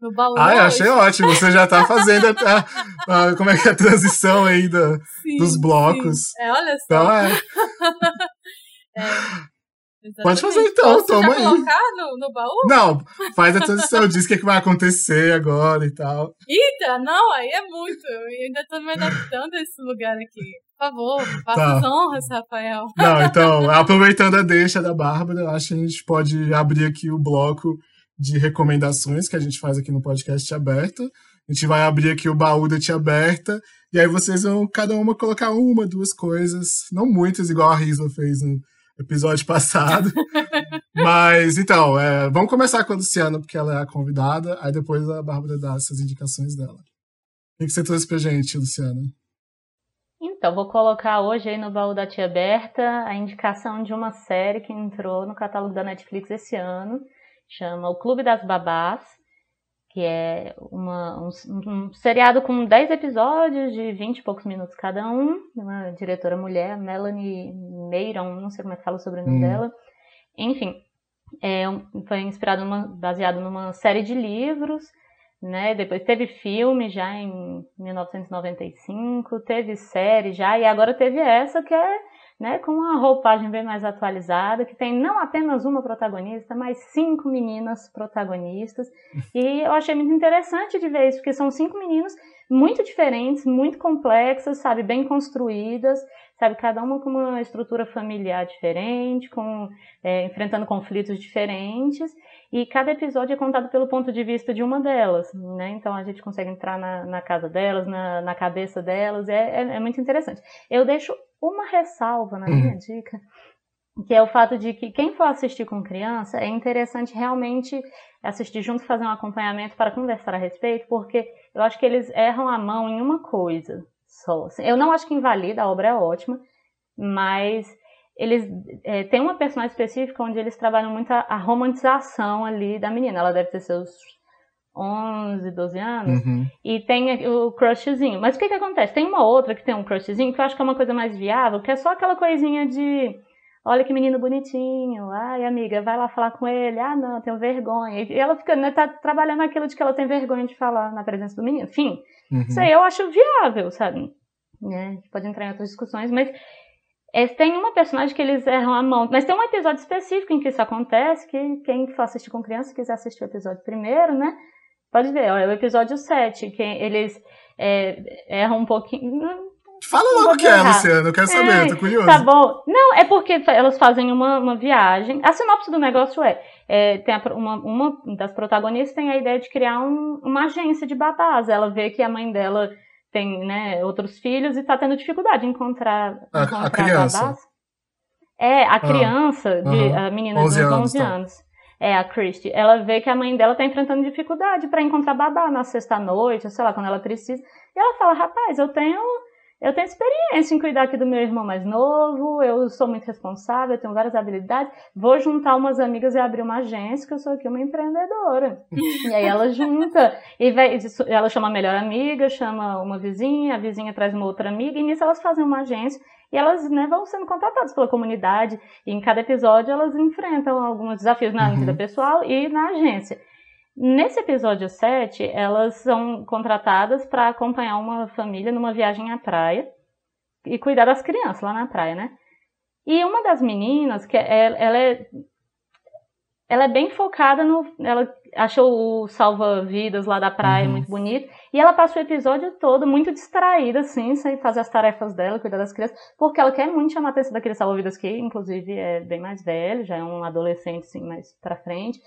no baú. Ah, eu achei ótimo. Você já está fazendo a, a, como é que é a transição aí da, sim, dos blocos. Sim. É, olha só. Então é. é. Exatamente. Pode fazer então, Posso toma aí. colocar no, no baú? Não, faz a transição, diz o que, é que vai acontecer agora e tal. Eita, não, aí é muito. Eu ainda tô me adaptando a esse lugar aqui. Por favor, faça tá. as honras, Rafael. Não, então, aproveitando a deixa da Bárbara, acho que a gente pode abrir aqui o bloco de recomendações que a gente faz aqui no podcast aberto. A gente vai abrir aqui o baú da Tia Aberta, e aí vocês vão, cada uma, colocar uma, duas coisas, não muitas, igual a Risla fez no episódio passado. Mas, então, é, vamos começar com a Luciana, porque ela é a convidada, aí depois a Bárbara dá essas indicações dela. O que você trouxe pra gente, Luciana? Então, vou colocar hoje aí no baú da Tia Berta a indicação de uma série que entrou no catálogo da Netflix esse ano, chama O Clube das Babás que é uma, um, um, seriado com 10 episódios de 20 e poucos minutos cada um, uma diretora mulher, Melanie Meiron, não sei como é que fala sobre o nome hum. dela. Enfim, é, foi inspirado numa, baseado numa série de livros, né? Depois teve filme já em 1995, teve série já, e agora teve essa que é né, com uma roupagem bem mais atualizada, que tem não apenas uma protagonista, mas cinco meninas protagonistas. E eu achei muito interessante de ver isso, porque são cinco meninos muito diferentes, muito complexas, sabe, bem construídas, sabe, cada uma com uma estrutura familiar diferente, com é, enfrentando conflitos diferentes, e cada episódio é contado pelo ponto de vista de uma delas, né? Então a gente consegue entrar na, na casa delas, na, na cabeça delas, é, é, é, muito interessante. Eu deixo uma ressalva na minha uhum. dica, que é o fato de que quem for assistir com criança é interessante realmente assistir junto, fazer um acompanhamento para conversar a respeito, porque eu acho que eles erram a mão em uma coisa só. Eu não acho que invalida, a obra é ótima, mas eles é, tem uma personagem específica onde eles trabalham muito a, a, romantização ali da menina. Ela deve ter seus 11, 12 anos. Uhum. E tem o crushzinho. Mas o que que acontece? Tem uma outra que tem um crushzinho que eu acho que é uma coisa mais viável, que é só aquela coisinha de olha que menino bonitinho, ai amiga, vai lá falar com ele, ah não, tenho vergonha. E ela fica, né, tá trabalhando aquilo de que ela tem vergonha de falar na presença do menino. Enfim, uhum. isso aí eu acho viável, sabe? Né? Pode entrar em outras discussões, mas é, tem uma personagem que eles erram a mão, mas tem um episódio específico em que isso acontece, que quem for assistir com criança, quiser assistir o episódio primeiro, né? Pode ver, olha, é o episódio 7, que eles é, erram um pouquinho Fala logo o que é, Luciano, eu quero saber, é, tô curioso. Tá bom. Não, é porque elas fazem uma, uma viagem. A sinopse do negócio é, é tem a, uma, uma das protagonistas tem a ideia de criar um, uma agência de babás. Ela vê que a mãe dela tem né, outros filhos e tá tendo dificuldade em encontrar, a, encontrar a criança. babás. É, a ah, criança, de, uh -huh. a menina 11 de 11 anos. Tá. anos. É, a Christy. Ela vê que a mãe dela tá enfrentando dificuldade para encontrar babá na sexta-noite, sei lá, quando ela precisa. E ela fala, rapaz, eu tenho eu tenho experiência em cuidar aqui do meu irmão mais novo, eu sou muito responsável, eu tenho várias habilidades. Vou juntar umas amigas e abrir uma agência, que eu sou aqui uma empreendedora. e aí ela junta, e vai, ela chama a melhor amiga, chama uma vizinha, a vizinha traz uma outra amiga, e nisso elas fazem uma agência e elas né, vão sendo contratadas pela comunidade. E em cada episódio elas enfrentam alguns desafios na uhum. vida pessoal e na agência. Nesse episódio 7, elas são contratadas para acompanhar uma família numa viagem à praia e cuidar das crianças lá na praia, né? E uma das meninas, que é, ela é ela é bem focada no. Ela achou o salva-vidas lá da praia uhum. muito bonito. E ela passa o episódio todo muito distraída, assim, sem fazer as tarefas dela, cuidar das crianças, porque ela quer muito chamar a atenção daquele salva-vidas que, inclusive, é bem mais velho, já é um adolescente, assim, mais pra frente.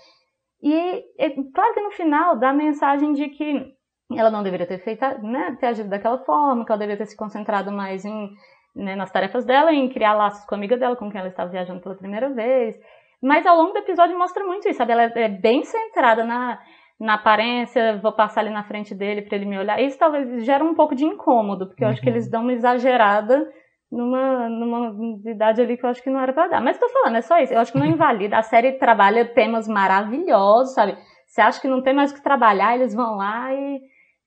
E é, claro que no final dá a mensagem de que ela não deveria ter feito, né, ter agido daquela forma, que ela deveria ter se concentrado mais em, né, nas tarefas dela, em criar laços com a amiga dela, com quem ela estava viajando pela primeira vez. Mas ao longo do episódio mostra muito isso, sabe? Ela é bem centrada na, na aparência, vou passar ali na frente dele para ele me olhar. Isso talvez gera um pouco de incômodo, porque eu acho que eles uhum. dão uma exagerada numa, numa idade ali que eu acho que não era para dar. Mas tô falando, é só isso. Eu acho que não invalida. A série trabalha temas maravilhosos, sabe? Você acha que não tem mais o que trabalhar, eles vão lá e,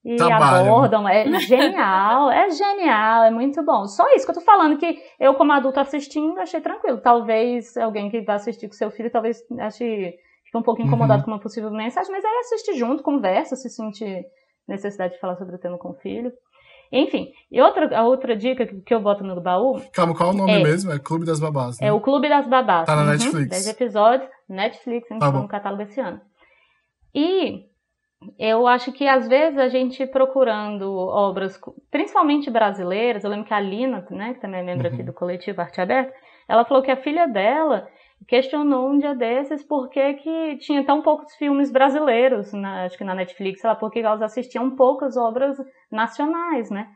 e abordam. É genial, é genial, é muito bom. Só isso que eu tô falando, que eu, como adulto assistindo, achei tranquilo. Talvez alguém que vai assistir com seu filho, talvez ache fique um pouco incomodado uhum. com uma possível mensagem, mas aí assiste junto, conversa, se sentir necessidade de falar sobre o tema com o filho. Enfim, e outra, a outra dica que eu boto no baú. Calma, qual é o nome é, mesmo? É Clube das Babás. Né? É o Clube das Babás. Tá na uhum, Netflix. 10 episódios, Netflix, entrou tá no catálogo esse ano. E eu acho que às vezes a gente procurando obras, principalmente brasileiras, eu lembro que a Lina, né, que também é membro uhum. aqui do coletivo Arte Aberta, ela falou que a filha dela questionou um dia desses por que, que tinha tão poucos filmes brasileiros, na, acho que na Netflix, sei lá, porque elas assistiam poucas obras nacionais, né?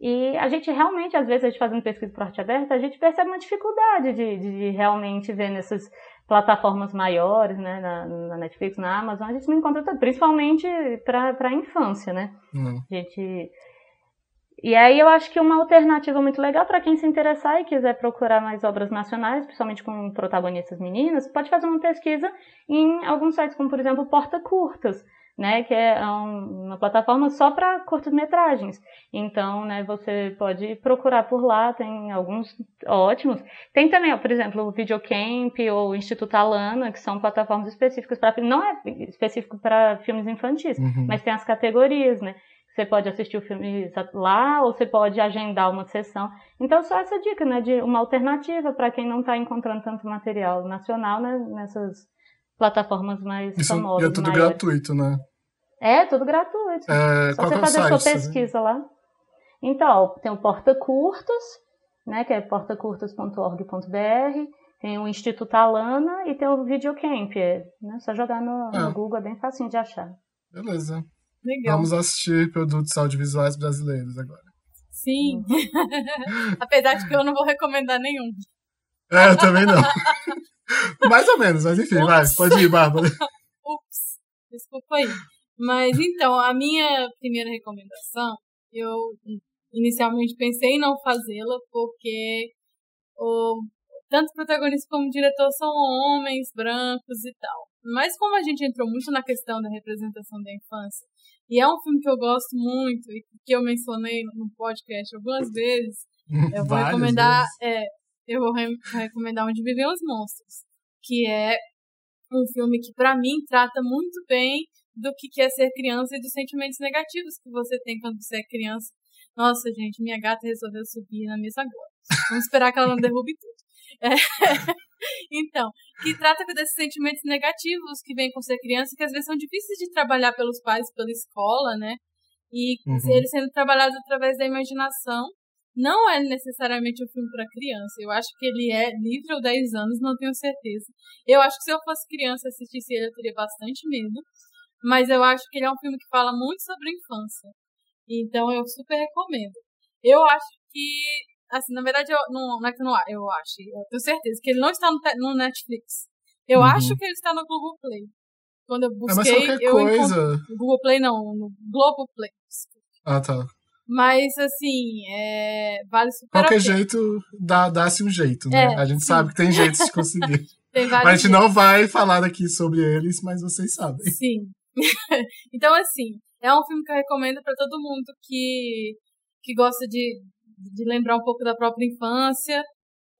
E a gente realmente, às vezes, a gente fazendo pesquisa por arte aberta, a gente percebe uma dificuldade de, de realmente ver nessas plataformas maiores, né, na, na, Netflix, na Amazon, a gente não encontra principalmente para a infância, né? Uhum. A gente e aí eu acho que uma alternativa muito legal para quem se interessar e quiser procurar mais obras nacionais, principalmente com protagonistas meninas, pode fazer uma pesquisa em alguns sites, como por exemplo Porta Curtas, né, que é uma plataforma só para curtas-metragens. Então, né, você pode procurar por lá, tem alguns ótimos. Tem também, ó, por exemplo, o Videocamp ou o Instituto Alana, que são plataformas específicas para não é específico para filmes infantis, uhum. mas tem as categorias, né? Você pode assistir o filme lá ou você pode agendar uma sessão. Então, só essa dica, né, de uma alternativa para quem não está encontrando tanto material nacional né, nessas plataformas mais Isso famosas. E é tudo maiores. gratuito, né? É, tudo gratuito. É, Só você é fazer site, sua pesquisa lá. Então, tem o Porta Curtos, né, que é portacurtos.org.br, tem o Instituto Alana e tem o Videocamp. É, né, só jogar no, no Ah. Google, é bem facinho de achar. Beleza. Legal. Vamos assistir produtos audiovisuais brasileiros agora. Sim. Apesar de que eu não vou recomendar nenhum. É, eu também não. Mais ou menos, mas enfim, vai. Pode ir, Bárbara. Ups, desculpa aí. Mas então, a minha primeira recomendação, eu inicialmente pensei em não fazê-la, porque o, tanto o protagonista como o diretor são homens, brancos e tal. Mas como a gente entrou muito na questão da representação da infância, e é um filme que eu gosto muito, e que eu mencionei no podcast algumas vezes, eu vou Várias recomendar, é, eu vou re- recomendar Onde Vivem os Monstros, que é um filme que pra mim trata muito bem do que que é ser criança e dos sentimentos negativos que você tem quando você é criança. Nossa, gente, minha gata resolveu subir na mesa agora. Vamos esperar que ela não derrube tudo. É, Então, que trata desses sentimentos negativos que vêm com ser criança, que às vezes são difíceis de trabalhar pelos pais, pela escola, né? E Uhum. eles sendo trabalhados através da imaginação. Não é necessariamente um filme para criança. Eu acho que ele é livre ou 10 anos, não tenho certeza. Eu acho que se eu fosse criança assistisse ele, eu teria bastante medo. Mas eu acho que ele é um filme que fala muito sobre a infância. Então eu super recomendo. Eu acho que, assim, na verdade, eu, não, não é que não eu acho, eu tenho certeza que ele não está no, no Netflix. Eu Uhum. acho que ele está no Google Play. Quando eu É, busquei, qualquer eu coisa. No Google Play não, no Globo Play. Ah, tá. Mas, assim, é, vale super Qualquer jeito, dá- dá-se um jeito, né? É, a gente sim. sabe que tem jeitos de conseguir. Mas a gente jeitos. não vai falar aqui sobre eles, mas vocês sabem. Sim. então, assim, é um filme que eu recomendo pra todo mundo que, que gosta de, de lembrar um pouco da própria infância.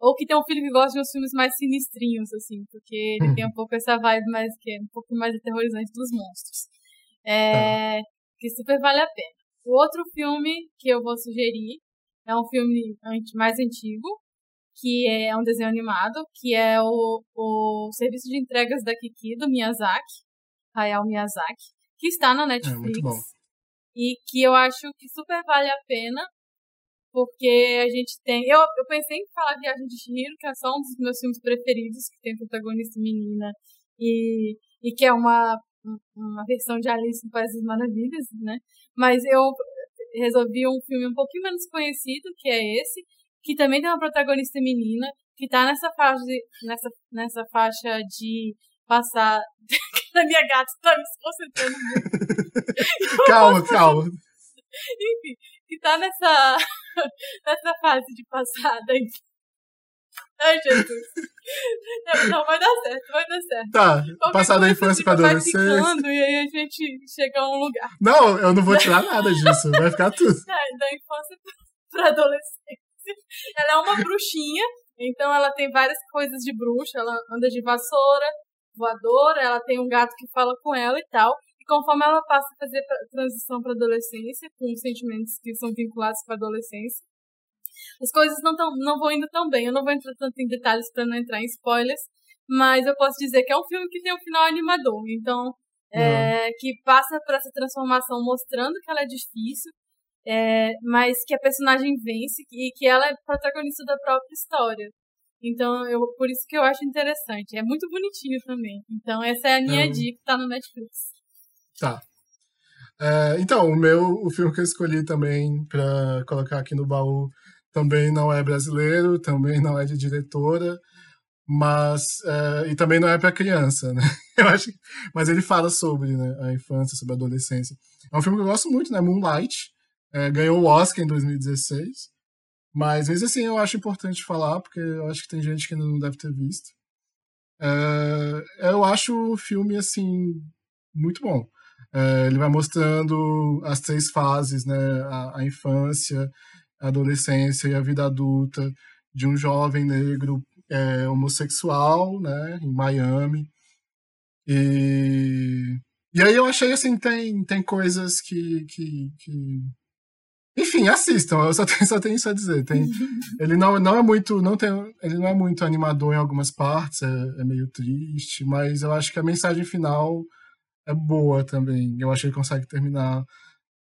Ou que tem um filho que gosta de uns filmes mais sinistrinhos, assim, porque ele Hum. tem um pouco essa vibe mais que é um pouco mais aterrorizante dos monstros. É, Que super vale a pena. O outro filme que eu vou sugerir é um filme mais antigo, que é um desenho animado, que é o, o Serviço de Entregas da Kiki, do Miyazaki, Hayao Miyazaki, que está na Netflix. É, muito bom. E que eu acho que super vale a pena, porque a gente tem... Eu, eu pensei em falar Viagem de Chihiro, que é só um dos meus filmes preferidos, que tem protagonista menina, e, e que é uma, uma versão de Alice no País das Maravilhas, né? Mas eu resolvi um filme um pouquinho menos conhecido, que é esse, que também tem uma protagonista menina, que tá nessa faixa de, nessa, nessa faixa de passar. a minha gata tá me desconcentrando muito. Calma, calma. Enfim, que tá nessa, nessa fase de passar da inf- Ai, Jesus. Não, não, vai dar certo, vai dar certo. Tá, Qualquer passar da infância pra adolescência. E aí a gente chega a um lugar. Não, eu não vou tirar nada disso. Vai ficar tudo. da, da infância pra adolescência. Ela é uma bruxinha, então ela tem várias coisas de bruxa. Ela anda de vassoura, voadora, ela tem um gato que fala com ela e tal. E conforme ela passa a fazer transição para adolescência, com sentimentos que são vinculados com a adolescência, as coisas não, tão, não vão indo tão bem. Eu não vou entrar tanto em detalhes para não entrar em spoilers, mas eu posso dizer que é um filme que tem um final animador. Então, é, que passa por essa transformação mostrando que ela é difícil, é, mas que a personagem vence e que ela é protagonista da própria história. Então, eu, por isso que eu acho interessante. É muito bonitinho também. Então, essa é a minha É. dica, tá no Netflix. Tá. É, então, o meu, o filme que eu escolhi também pra colocar aqui no baú também não é brasileiro, também não é de diretora, mas é, e também não é para criança, né? Eu acho, que- mas ele fala sobre né, a infância, sobre a adolescência. É um filme que eu gosto muito, né? Moonlight é, ganhou o Oscar em 2016, mas mesmo assim eu acho importante falar porque eu acho que tem gente que não deve ter visto. É, eu acho o filme assim muito bom. É, ele vai mostrando as três fases, né? A, a infância, a adolescência e a vida adulta de um jovem negro é, homossexual, né? Em Miami. E, e aí eu achei assim, tem, tem coisas que, que, que... Enfim, assistam, eu só tenho, só tenho isso a dizer. Tem, ele não, não é muito. Não tem, ele não é muito animador em algumas partes, é, é meio triste, mas eu acho que a mensagem final é boa também. Eu acho que ele consegue terminar.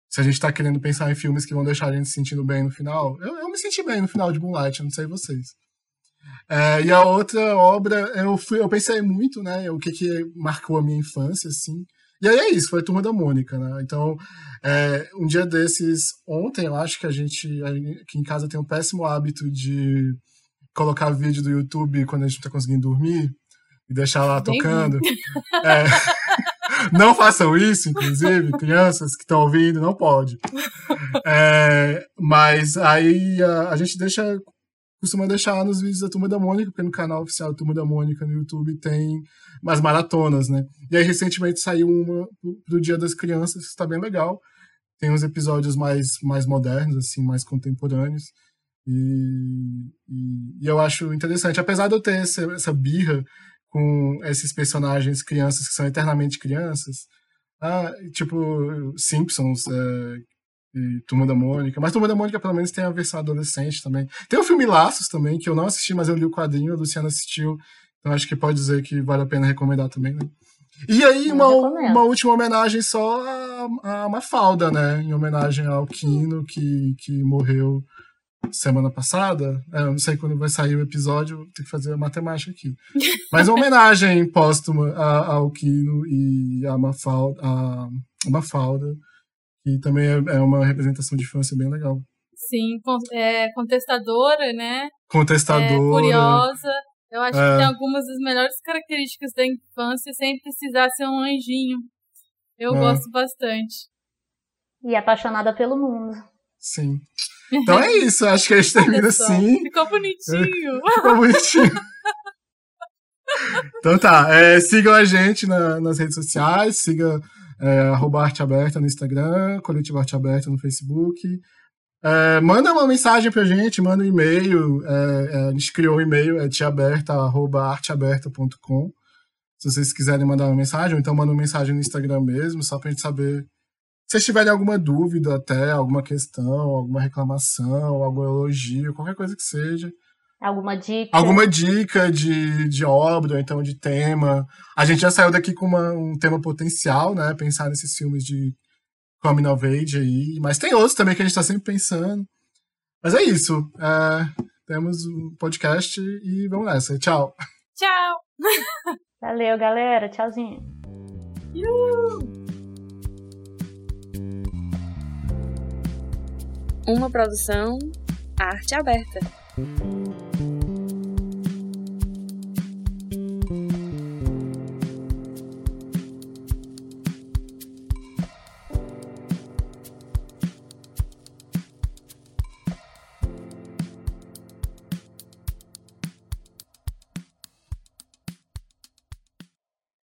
Se a gente tá querendo pensar em filmes que vão deixar a gente se sentindo bem no final, eu, eu me senti bem no final de Moonlight, não sei vocês. É, e a outra obra, eu, fui, eu pensei muito, né, o que, que marcou a minha infância, assim. E aí é isso, foi a Turma da Mônica, né? Então, é, um dia desses, ontem, eu acho que a gente, aqui em casa, tem um péssimo hábito de colocar vídeo do YouTube quando a gente não tá conseguindo dormir e deixar lá Bem tocando. É, não façam isso, inclusive, crianças que estão ouvindo, não pode. É, mas aí a, a, gente deixa, costuma deixar nos vídeos da Turma da Mônica, porque no canal oficial da Turma da Mônica no YouTube tem umas maratonas, né? E aí recentemente saiu uma pro Dia das Crianças, que está bem legal. Tem uns episódios mais, mais modernos, assim, mais contemporâneos. E, e, e eu acho interessante. Apesar de eu ter essa, essa birra com esses personagens crianças que são eternamente crianças. Ah, tipo, Simpsons é, e Turma da Mônica. Mas Turma da Mônica, pelo menos, tem a versão adolescente também. Tem o filme Laços também, que eu não assisti, mas eu li o quadrinho, a Luciana assistiu. Então acho que pode dizer que vale a pena recomendar também, né? E aí, uma, uma última homenagem só a, a Mafalda, né? Em homenagem ao Quino, que, que morreu semana passada. É, eu não sei quando vai sair o episódio, tem que fazer a matemática aqui. Mas uma homenagem póstuma ao Kino e a Mafalda, a Mafalda que também é, é uma representação de infância bem legal. Sim, é, contestadora, né? Contestadora. É, curiosa. Eu acho é. que tem algumas das melhores características da infância sem precisar ser um anjinho. Eu é. gosto bastante. E apaixonada pelo mundo. Sim. Então é isso, acho que a gente termina assim. Ficou bonitinho. Ficou bonitinho. então tá, é, sigam a gente na, nas redes sociais, siga é, arroba Arte Aberta no Instagram, Coletivo Arte Aberta no Facebook. É, manda uma mensagem pra gente, manda um e-mail. É, é a gente criou um e-mail, é tiaberta.arteaberta.com. Se vocês quiserem mandar uma mensagem, ou então manda uma mensagem no Instagram mesmo, só pra gente saber vocês tiverem alguma dúvida até, alguma questão, alguma reclamação, algum elogio, qualquer coisa que seja. Alguma dica. Alguma dica de, de obra, ou então de tema. A gente já saiu daqui com uma, um tema potencial, né? Pensar nesses filmes de coming of age aí. Mas tem outros também que a gente está sempre pensando. Mas é isso. É, temos o um podcast e vamos nessa. Tchau. Tchau. Valeu, galera. Tchauzinho. Yuhu. Uma produção Arte Aberta.